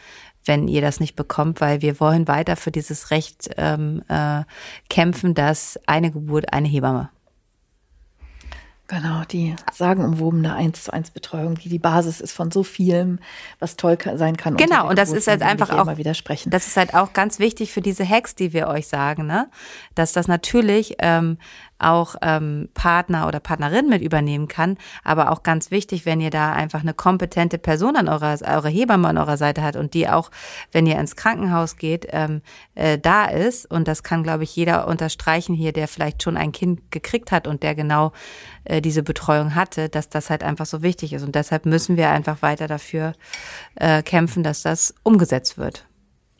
wenn ihr das nicht bekommt, weil wir wollen weiter für dieses Recht ähm, äh, kämpfen, dass eine Geburt eine Hebamme Genau, die sagenumwobene 1 zu 1 Betreuung, die die Basis ist von so vielem, was toll sein kann. Genau, und das ist halt einfach auch, das ist halt auch ganz wichtig für diese Hacks, die wir euch sagen, ne? dass das natürlich ähm, auch ähm, Partner oder Partnerin mit übernehmen kann. Aber auch ganz wichtig, wenn ihr da einfach eine kompetente Person an eurer, eure Hebamme an eurer Seite hat und die auch, wenn ihr ins Krankenhaus geht, ähm, äh, da ist. Und das kann, glaube ich, jeder unterstreichen hier, der vielleicht schon ein Kind gekriegt hat und der genau äh, diese Betreuung hatte, dass das halt einfach so wichtig ist. Und deshalb müssen wir einfach weiter dafür äh, kämpfen, dass das umgesetzt wird.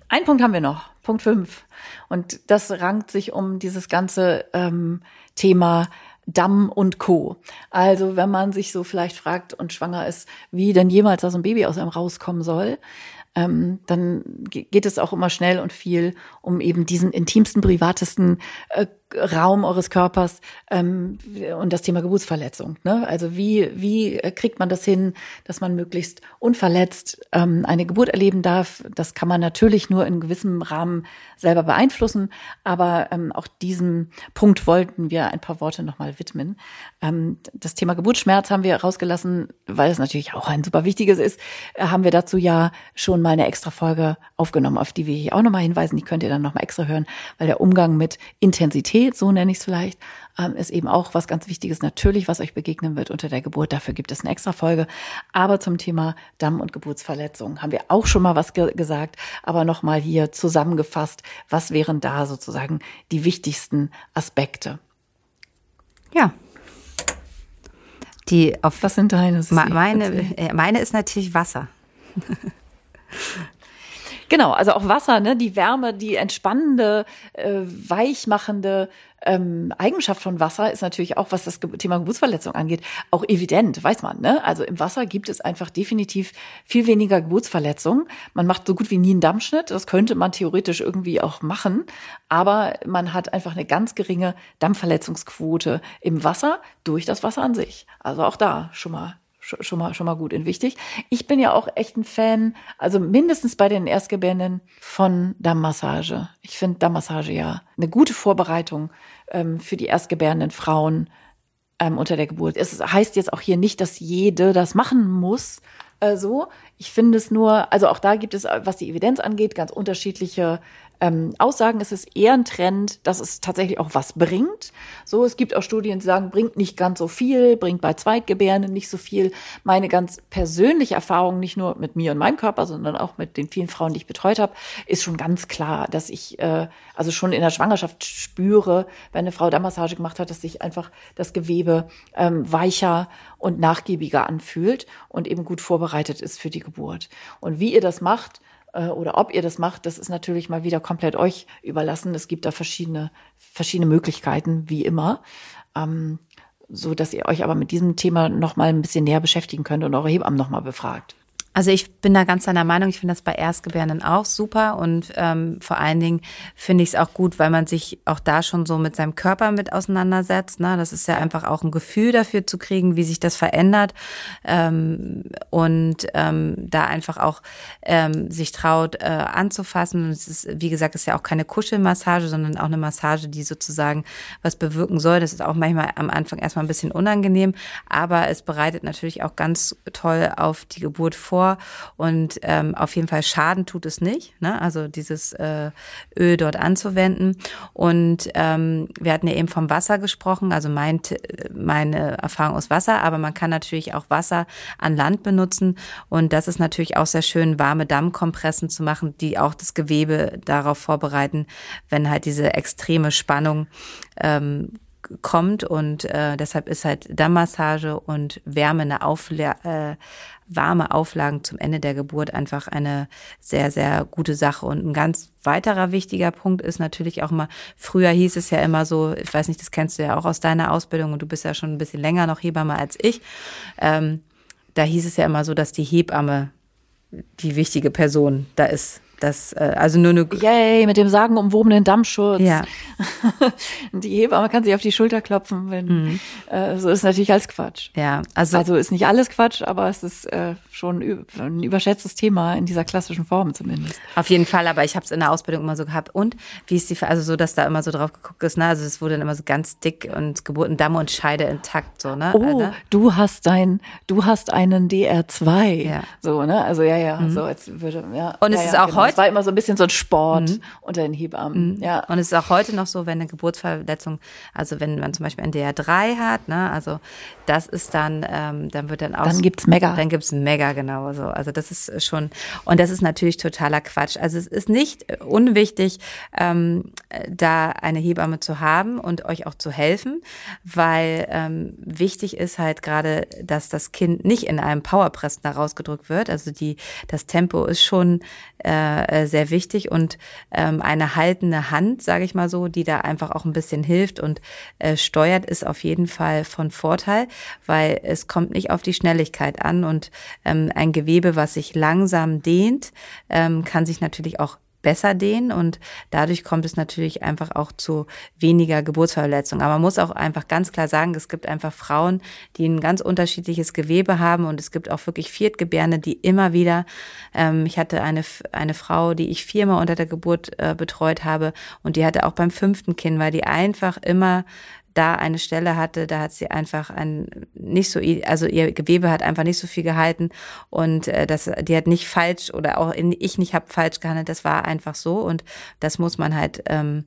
Ein Punkt haben wir noch, Punkt fünf. Und das rankt sich um dieses ganze ähm, Thema Damm und Co. Also wenn man sich so vielleicht fragt und schwanger ist, wie denn jemals da so ein Baby aus einem rauskommen soll, ähm, dann geht es auch immer schnell und viel um eben diesen intimsten, privatesten äh, Raum eures Körpers ähm, und das Thema Geburtsverletzung. Ne? Also wie, wie kriegt man das hin, dass man möglichst unverletzt ähm, eine Geburt erleben darf? Das kann man natürlich nur in gewissem Rahmen selber beeinflussen, aber ähm, auch diesem Punkt wollten wir ein paar Worte nochmal widmen. Ähm, das Thema Geburtsschmerz haben wir rausgelassen, weil es natürlich auch ein super wichtiges ist, äh, haben wir dazu ja schon mal eine extra Folge aufgenommen, auf die wir hier auch nochmal hinweisen. Die könnt ihr dann nochmal extra hören, weil der Umgang mit Intensität Sexualität, so nenne ich es vielleicht, ähm, ist eben auch was ganz Wichtiges natürlich, was euch begegnen wird unter der Geburt. Dafür gibt es eine extra Folge. Aber zum Thema Damm- und Geburtsverletzungen haben wir auch schon mal was ge gesagt, aber nochmal hier zusammengefasst, was wären da sozusagen die wichtigsten Aspekte? Ja, die auf was sind deine? Meine, äh, meine ist natürlich Wasser. Genau, also auch Wasser, ne, die Wärme, die entspannende, äh, weichmachende ähm, Eigenschaft von Wasser ist natürlich auch, was das Thema Geburtsverletzung angeht, auch evident, weiß man. Ne? Also im Wasser gibt es einfach definitiv viel weniger Geburtsverletzungen. Man macht so gut wie nie einen Dammschnitt. Das könnte man theoretisch irgendwie auch machen. Aber man hat einfach eine ganz geringe Dammverletzungsquote im Wasser durch das Wasser an sich. Also auch da schon mal schon mal, schon mal gut und wichtig. Ich bin ja auch echt ein Fan, also mindestens bei den Erstgebärenden von Dammmassage. Ich finde Dammmassage ja eine gute Vorbereitung ähm, für die erstgebärenden Frauen ähm, unter der Geburt. Es heißt jetzt auch hier nicht, dass jede das machen muss. Äh, so, ich finde es nur, also auch da gibt es, was die Evidenz angeht, ganz unterschiedliche ähm, Aussagen ist es eher ein Trend, dass es tatsächlich auch was bringt. So, es gibt auch Studien, die sagen, bringt nicht ganz so viel, bringt bei Zweitgebärenden nicht so viel. Meine ganz persönliche Erfahrung, nicht nur mit mir und meinem Körper, sondern auch mit den vielen Frauen, die ich betreut habe, ist schon ganz klar, dass ich äh, also schon in der Schwangerschaft spüre, wenn eine Frau da Massage gemacht hat, dass sich einfach das Gewebe ähm, weicher und nachgiebiger anfühlt und eben gut vorbereitet ist für die Geburt. Und wie ihr das macht, äh, oder ob ihr das macht, das ist natürlich mal wieder komplett euch überlassen. Es gibt da verschiedene, verschiedene Möglichkeiten, wie immer. Ähm, so dass ihr euch aber mit diesem Thema noch mal ein bisschen näher beschäftigen könnt und eure Hebammen noch mal befragt. Also ich bin da ganz deiner Meinung. Ich finde das bei Erstgebärenden auch super und ähm, vor allen Dingen finde ich es auch gut, weil man sich auch da schon so mit seinem Körper mit auseinandersetzt. Ne? Das ist ja einfach auch ein Gefühl dafür zu kriegen, wie sich das verändert ähm, und ähm, da einfach auch ähm, sich traut äh, anzufassen. Und es ist, wie gesagt, ist ja auch keine Kuschelmassage, sondern auch eine Massage, die sozusagen was bewirken soll. Das ist auch manchmal am Anfang erstmal ein bisschen unangenehm, aber es bereitet natürlich auch ganz toll auf die Geburt vor vor und ähm, auf jeden Fall Schaden tut es nicht, ne? also dieses äh, Öl dort anzuwenden. Und ähm, wir hatten ja eben vom Wasser gesprochen, also mein, meine Erfahrung aus Wasser, aber man kann natürlich auch Wasser an Land benutzen und das ist natürlich auch sehr schön, warme Dammkompressen zu machen, die auch das Gewebe darauf vorbereiten, wenn halt diese extreme Spannung ähm, kommt und äh, deshalb ist halt Dammmassage und Wärme eine Aufla äh, warme Auflagen zum Ende der Geburt einfach eine sehr, sehr gute Sache. Und ein ganz weiterer wichtiger Punkt ist natürlich auch mal, früher hieß es ja immer so, ich weiß nicht, das kennst du ja auch aus deiner Ausbildung und du bist ja schon ein bisschen länger noch Hebamme als ich. Ähm, da hieß es ja immer so, dass die Hebamme die wichtige Person da ist. Das, äh, also nur eine. Yay, mit dem sagenumwobenen Dammschutz. Ja. die Hebamme kann sich auf die Schulter klopfen, wenn mhm. äh, so ist natürlich alles Quatsch. Ja, also. Also ist nicht alles Quatsch, aber es ist äh, schon ein überschätztes Thema in dieser klassischen Form zumindest. Auf jeden Fall, aber ich habe es in der Ausbildung immer so gehabt. Und wie ist die, also so, dass da immer so drauf geguckt ist, ne? Also es wurde dann immer so ganz dick und Geburten, Damm und Scheide intakt, so, ne? Oh, Alter. du hast dein, du hast einen DR2. Ja. So, ne? Also ja, ja, mhm. so als würde, ja. Und es ja, ist auch genau. heute. Es war immer so ein bisschen so ein Sport mhm. unter den Hebammen. Mhm. Ja. Und es ist auch heute noch so, wenn eine Geburtsverletzung, also wenn man zum Beispiel ein DR3 hat, ne, also das ist dann, ähm, dann wird dann auch. Dann gibt's Mega. Dann gibt's Mega, genau so. Also das ist schon, und das ist natürlich totaler Quatsch. Also es ist nicht unwichtig, ähm, da eine Hebamme zu haben und euch auch zu helfen, weil ähm, wichtig ist halt gerade, dass das Kind nicht in einem Powerpress da rausgedrückt wird. Also die, das Tempo ist schon äh, äh, sehr wichtig und ähm, eine haltende Hand, sage ich mal so, die da einfach auch ein bisschen hilft und äh, steuert, ist auf jeden Fall von Vorteil, weil es kommt nicht auf die Schnelligkeit an und ähm, ein Gewebe, was sich langsam dehnt, ähm, kann sich natürlich auch besser dehnen und dadurch kommt es natürlich einfach auch zu weniger Geburtsverletzungen. Aber man muss auch einfach ganz klar sagen, es gibt einfach Frauen, die ein ganz unterschiedliches Gewebe haben und es gibt auch wirklich Viertgebärende, die immer wieder, ähm, ich hatte eine, eine Frau, die ich viermal unter der Geburt äh, betreut habe und die hatte auch beim fünften Kind, weil die einfach immer da eine Stelle hatte, da hat sie einfach ein nicht so, also ihr Gewebe hat einfach nicht so viel gehalten und äh, das, die hat nicht falsch oder auch in, ich nicht habe falsch gehandelt. Das war einfach so und das muss man halt ähm,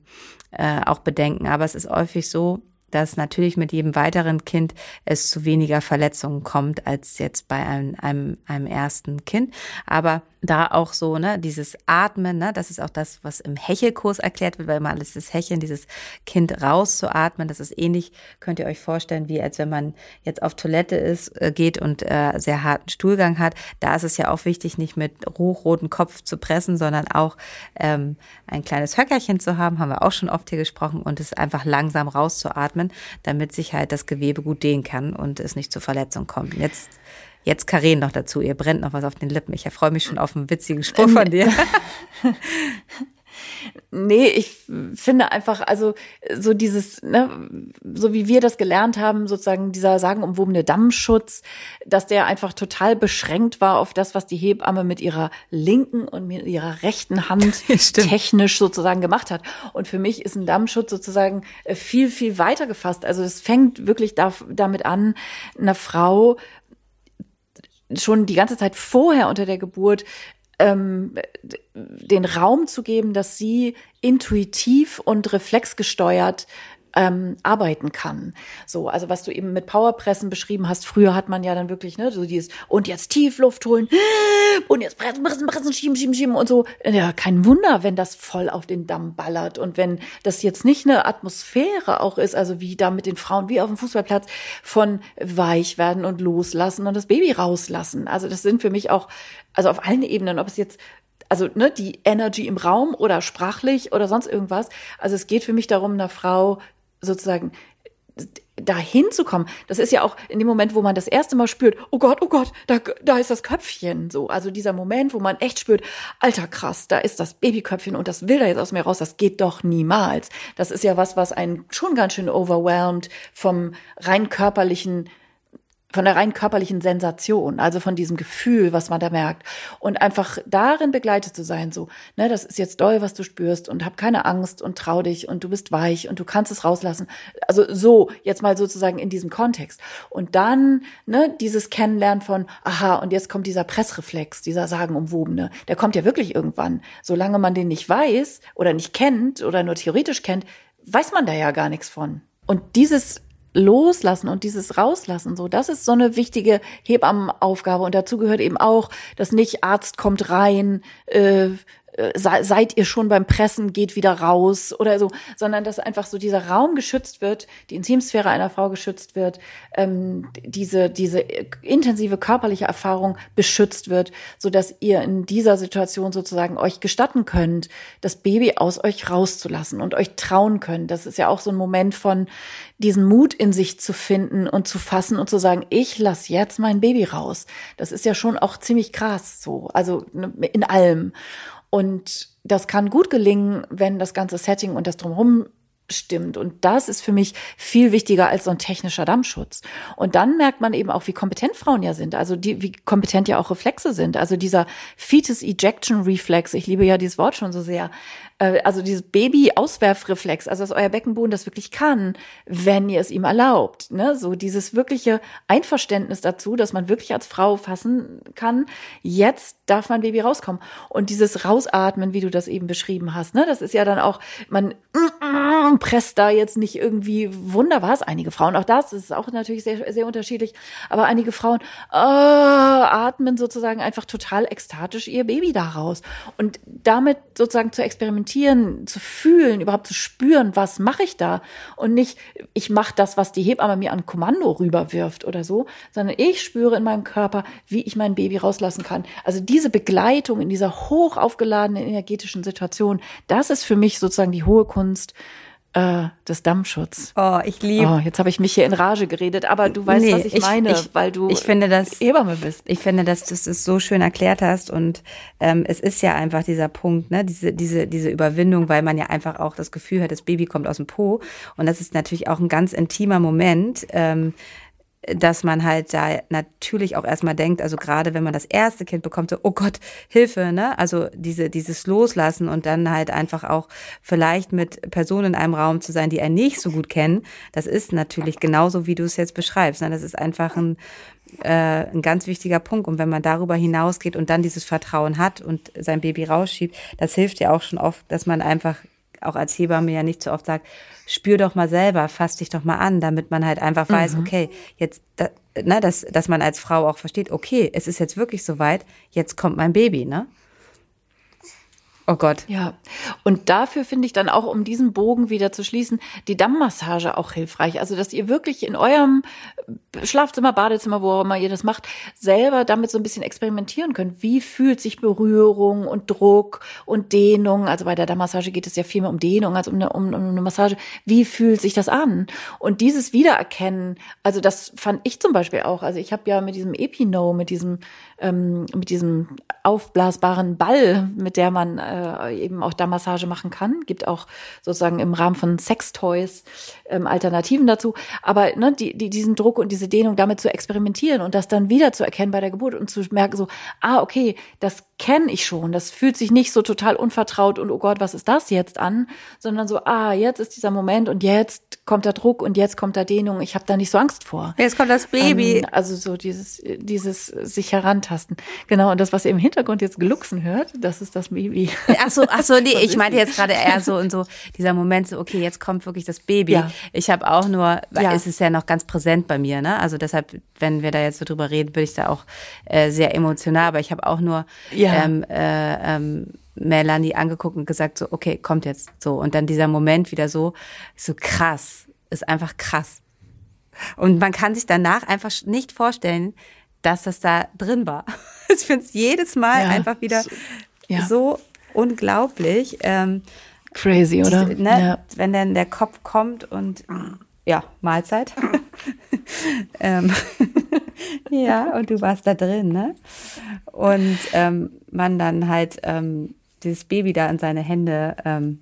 äh, auch bedenken. Aber es ist häufig so, dass natürlich mit jedem weiteren Kind es zu weniger Verletzungen kommt als jetzt bei einem, einem, einem ersten Kind. Aber da auch so, ne, dieses Atmen, ne, das ist auch das, was im Hechelkurs erklärt wird, weil immer alles das Hecheln, dieses Kind rauszuatmen, das ist ähnlich, könnt ihr euch vorstellen, wie als wenn man jetzt auf Toilette ist, äh, geht und äh, sehr harten Stuhlgang hat. Da ist es ja auch wichtig, nicht mit hochrotem Kopf zu pressen, sondern auch ähm, ein kleines Höckerchen zu haben, haben wir auch schon oft hier gesprochen, und es einfach langsam rauszuatmen, damit sich halt das Gewebe gut dehnen kann und es nicht zur Verletzung kommt. Jetzt Jetzt Karen noch dazu, ihr brennt noch was auf den Lippen. Ich freue mich schon auf einen witzigen Spruch von dir. Nee, ich finde einfach, also so dieses, ne, so wie wir das gelernt haben, sozusagen dieser sagenumwobene Dammschutz, dass der einfach total beschränkt war auf das, was die Hebamme mit ihrer linken und mit ihrer rechten Hand technisch sozusagen gemacht hat. Und für mich ist ein Dammschutz sozusagen viel, viel weiter gefasst. Also es fängt wirklich da, damit an, einer Frau schon die ganze Zeit vorher unter der Geburt ähm, den Raum zu geben, dass sie intuitiv und reflexgesteuert ähm, arbeiten kann. So, also was du eben mit Powerpressen beschrieben hast, früher hat man ja dann wirklich, ne, so dieses, und jetzt tief Luft holen, und jetzt pressen, pressen, pressen, schieben, schieben, schieben und so. Ja, kein Wunder, wenn das voll auf den Damm ballert und wenn das jetzt nicht eine Atmosphäre auch ist, also wie da mit den Frauen, wie auf dem Fußballplatz, von weich werden und loslassen und das Baby rauslassen. Also das sind für mich auch, also auf allen Ebenen, ob es jetzt also ne, die Energy im Raum oder sprachlich oder sonst irgendwas. Also es geht für mich darum, einer Frau sozusagen dahin zu kommen, das ist ja auch in dem Moment, wo man das erste Mal spürt, oh Gott, oh Gott, da, da ist das Köpfchen so. Also dieser Moment, wo man echt spürt, alter krass, da ist das Babyköpfchen und das will da jetzt aus mir raus, das geht doch niemals. Das ist ja was, was einen schon ganz schön overwhelmed vom rein körperlichen von der rein körperlichen Sensation, also von diesem Gefühl, was man da merkt und einfach darin begleitet zu sein, so, ne, das ist jetzt doll, was du spürst und hab keine Angst und trau dich und du bist weich und du kannst es rauslassen. Also so, jetzt mal sozusagen in diesem Kontext. Und dann, ne, dieses Kennenlernen von, aha, und jetzt kommt dieser Pressreflex, dieser sagenumwobene, der kommt ja wirklich irgendwann. Solange man den nicht weiß oder nicht kennt oder nur theoretisch kennt, weiß man da ja gar nichts von. Und dieses Loslassen und dieses Rauslassen, so, das ist so eine wichtige Hebammenaufgabe. Und dazu gehört eben auch, dass nicht Arzt kommt rein, äh, seid ihr schon beim Pressen, geht wieder raus oder so, sondern dass einfach so dieser Raum geschützt wird, die Intimsphäre einer Frau geschützt wird, ähm, diese, diese intensive körperliche Erfahrung beschützt wird, so dass ihr in dieser Situation sozusagen euch gestatten könnt, das Baby aus euch rauszulassen und euch trauen könnt. Das ist ja auch so ein Moment von diesen Mut in sich zu finden und zu fassen und zu sagen, ich lass jetzt mein Baby raus. Das ist ja schon auch ziemlich krass so, also ne, in allem. Und das kann gut gelingen, wenn das ganze Setting und das drumherum stimmt. Und das ist für mich viel wichtiger als so ein technischer Dammschutz. Und dann merkt man eben auch, wie kompetent Frauen ja sind, also die, wie kompetent ja auch Reflexe sind. Also dieser Fetus Ejection Reflex, ich liebe ja dieses Wort schon so sehr, äh, also dieses Baby-Auswerfreflex, also dass euer Beckenboden das wirklich kann, wenn ihr es ihm erlaubt. Ne? So dieses wirkliche Einverständnis dazu, dass man wirklich als Frau fassen kann, jetzt darf mein Baby rauskommen. Und dieses Rausatmen, wie du das eben beschrieben hast, ne? das ist ja dann auch, man mm, presst da jetzt nicht irgendwie wunderbar. Einige Frauen, auch das ist auch natürlich sehr, sehr unterschiedlich, aber einige Frauen äh, atmen sozusagen einfach total ekstatisch ihr Baby daraus. Und damit sozusagen zu experimentieren, zu fühlen, überhaupt zu spüren, was mache ich da? Und nicht, ich mache das, was die Hebamme mir an Kommando rüberwirft oder so, sondern ich spüre in meinem Körper, wie ich mein Baby rauslassen kann. Also diese Begleitung in dieser hoch aufgeladenen energetischen Situation, das ist für mich sozusagen die hohe Kunst äh, des Dammschutz. Oh, ich liebe. Oh, jetzt habe ich mich hier in Rage geredet, aber du weißt, nee, was ich, ich meine, ich, weil du ich finde, dass, Hebamme bist. Ich finde, dass du es so schön erklärt hast und ähm, es ist ja einfach dieser Punkt, ne, diese diese diese Überwindung, weil man ja einfach auch das Gefühl hat, das Baby kommt aus dem Po und das ist natürlich auch ein ganz intimer Moment. Ähm, dass man halt da natürlich auch erstmal denkt, also gerade wenn man das erste Kind bekommt, so, oh Gott, Hilfe, ne? Also diese, dieses Loslassen und dann halt einfach auch vielleicht mit Personen in einem Raum zu sein, die einen nicht so gut kennen, das ist natürlich genauso, wie du es jetzt beschreibst. Ne? Das ist einfach ein, äh, ein ganz wichtiger Punkt. Und wenn man darüber hinausgeht und dann dieses Vertrauen hat und sein Baby rausschiebt, das hilft ja auch schon oft, dass man einfach auch als Hebamme ja nicht so oft sagt, spür doch mal selber, fass dich doch mal an, damit man halt einfach weiß, mhm. okay, jetzt, da, ne, dass, dass man als Frau auch versteht, okay, es ist jetzt wirklich soweit, jetzt kommt mein Baby, ne? Oh Gott. Ja. Und dafür finde ich dann auch, um diesen Bogen wieder zu schließen, die Dammmassage auch hilfreich. Also, dass ihr wirklich in eurem Schlafzimmer, Badezimmer, wo auch immer ihr das macht, selber damit so ein bisschen experimentieren könnt. Wie fühlt sich Berührung und Druck und Dehnung? Also bei der Dammmassage geht es ja viel mehr um Dehnung als um eine, um, um eine Massage. Wie fühlt sich das an? Und dieses Wiedererkennen, also das fand ich zum Beispiel auch. Also ich habe ja mit diesem Epino, mit diesem ähm, mit diesem aufblasbaren Ball, mit der man äh, eben auch da Massage machen kann. Gibt auch sozusagen im Rahmen von Sextoys ähm, Alternativen dazu. Aber ne, die, die, diesen Druck und diese Dehnung damit zu experimentieren und das dann wieder zu erkennen bei der Geburt und zu merken so, ah, okay, das kenne ich schon. Das fühlt sich nicht so total unvertraut und oh Gott, was ist das jetzt an, sondern so, ah, jetzt ist dieser Moment und jetzt kommt der Druck und jetzt kommt da Dehnung. Ich habe da nicht so Angst vor. Jetzt kommt das Baby. Ähm, also so dieses, dieses sich herantasten. Genau, und das, was ihr im Hintergrund jetzt glucksen hört, das ist das Baby. Ach so, ach so, nee, ich meinte jetzt gerade eher so und so dieser Moment, so, okay, jetzt kommt wirklich das Baby. Ja. Ich habe auch nur, weil ja. es ist ja noch ganz präsent bei mir, ne? Also deshalb, wenn wir da jetzt so drüber reden, bin ich da auch äh, sehr emotional, aber ich habe auch nur ja ähm, äh, ähm, Melanie angeguckt und gesagt so, okay, kommt jetzt so. Und dann dieser Moment wieder so, so krass, ist einfach krass. Und man kann sich danach einfach nicht vorstellen, dass das da drin war. Ich finde es jedes Mal ja, einfach wieder so, ja. so unglaublich. Ähm, Crazy, oder? Diese, ne, ja. Wenn dann der Kopf kommt und ja, Mahlzeit. ähm, ja, und du warst da drin, ne? Und ähm, man dann halt ähm, dieses Baby da in seine Hände ähm,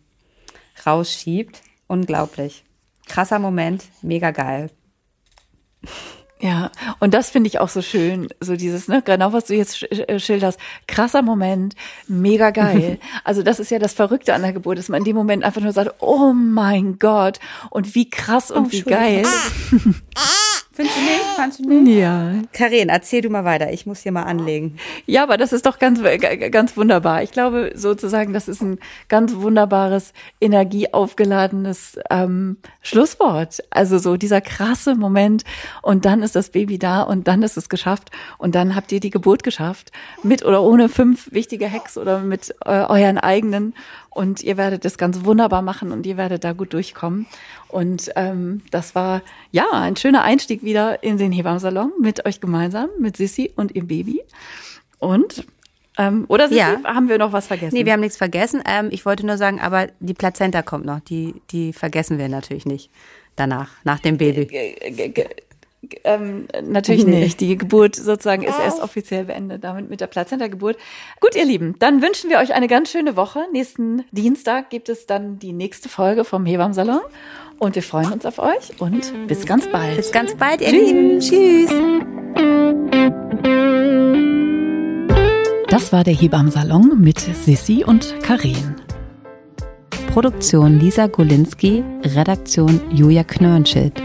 rausschiebt. Unglaublich. Krasser Moment, mega geil. Ja, und das finde ich auch so schön, so dieses, ne, genau was du jetzt äh, schilderst, krasser Moment, mega geil. Also das ist ja das Verrückte an der Geburt, dass man in dem Moment einfach nur sagt, oh mein Gott, und wie krass und oh, wie geil. Findest du nicht? Fandst du nicht? Ja. Karin, erzähl du mal weiter. Ich muss hier mal anlegen. Ja, aber das ist doch ganz, ganz wunderbar. Ich glaube sozusagen, das ist ein ganz wunderbares, energieaufgeladenes ähm, Schlusswort. Also so dieser krasse Moment und dann ist das Baby da und dann ist es geschafft und dann habt ihr die Geburt geschafft. Mit oder ohne fünf wichtige Hacks oder mit äh, euren eigenen und ihr werdet es ganz wunderbar machen und ihr werdet da gut durchkommen. Und ähm, das war ja ein schöner Einstieg wieder in den Hebammsalon mit euch gemeinsam, mit Sissi und ihrem Baby. Und ähm, oder Sissi, ja. haben wir noch was vergessen? Nee, wir haben nichts vergessen. Ähm, ich wollte nur sagen, aber die Plazenta kommt noch. Die, die vergessen wir natürlich nicht danach, nach dem Baby. Ähm, natürlich nee. nicht. Die Geburt sozusagen ist erst offiziell beendet, damit mit der Plazenta-Geburt. Gut, ihr Lieben, dann wünschen wir euch eine ganz schöne Woche. Nächsten Dienstag gibt es dann die nächste Folge vom Hebammsalon. Und wir freuen uns auf euch und bis ganz bald. Bis ganz bald, ihr Tschüss. Lieben. Tschüss. Das war der Hebammsalon mit Sissi und Karin. Produktion Lisa Golinski, Redaktion Julia Knörnschild.